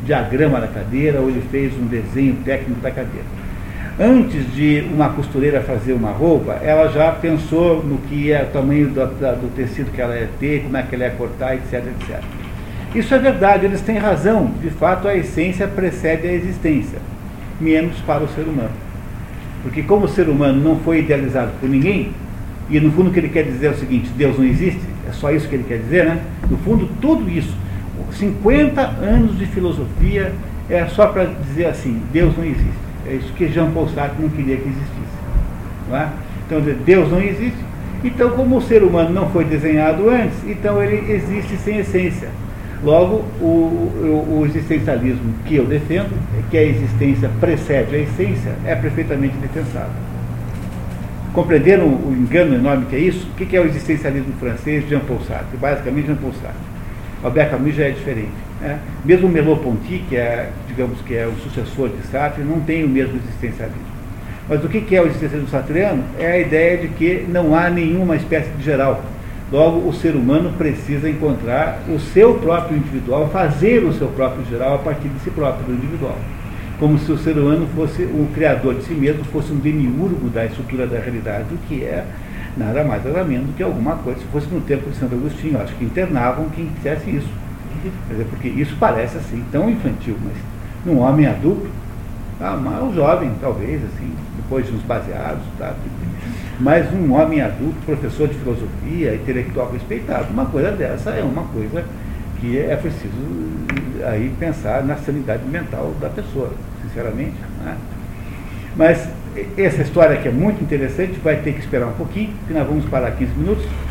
S1: diagrama da cadeira, ou ele fez um desenho técnico da cadeira. Antes de uma costureira fazer uma roupa, ela já pensou no que é o tamanho do, do tecido que ela ia ter, como é que ela ia cortar, etc, etc. Isso é verdade, eles têm razão. De fato, a essência precede a existência, menos para o ser humano. Porque como o ser humano não foi idealizado por ninguém, e no fundo o que ele quer dizer é o seguinte, Deus não existe, é só isso que ele quer dizer, né? No fundo, tudo isso, 50 anos de filosofia é só para dizer assim, Deus não existe. É que Jean Paul Sartre não queria que existisse. Não é? Então, Deus não existe. Então, como o ser humano não foi desenhado antes, então ele existe sem essência. Logo, o, o, o, existencialismo que eu defendo, que a existência precede a essência, é perfeitamente defensável. Compreenderam o engano enorme que é isso? O que é o existencialismo francês de Jean Paul Sartre? Basicamente, Jean Paul Sartre. Albert Camus já é diferente. Né? Mesmo Merleau-Ponty, que é, digamos que é o sucessor de Sartre, não tem o mesmo existencialismo. Mas o que é o existencialismo sartreano? É a ideia de que não há nenhuma espécie de geral Logo, o ser humano precisa encontrar o seu próprio individual, fazer o seu próprio geral a partir de si próprio, do individual. Como se o ser humano fosse o criador de si mesmo, fosse um demiurgo da estrutura da realidade, o que é nada mais nada menos do que alguma coisa. Se fosse no tempo de Santo Agostinho, acho que internavam quem dissesse isso. Quer dizer, porque isso parece assim, tão infantil, mas num homem adulto, ah, mas o jovem, talvez, assim, depois de uns baseados, tá? mas um homem adulto, professor de filosofia, intelectual respeitado, uma coisa dessa é uma coisa que é preciso aí pensar na sanidade mental da pessoa, sinceramente. Né? Mas essa história que é muito interessante vai ter que esperar um pouquinho, que nós vamos parar 15 minutos.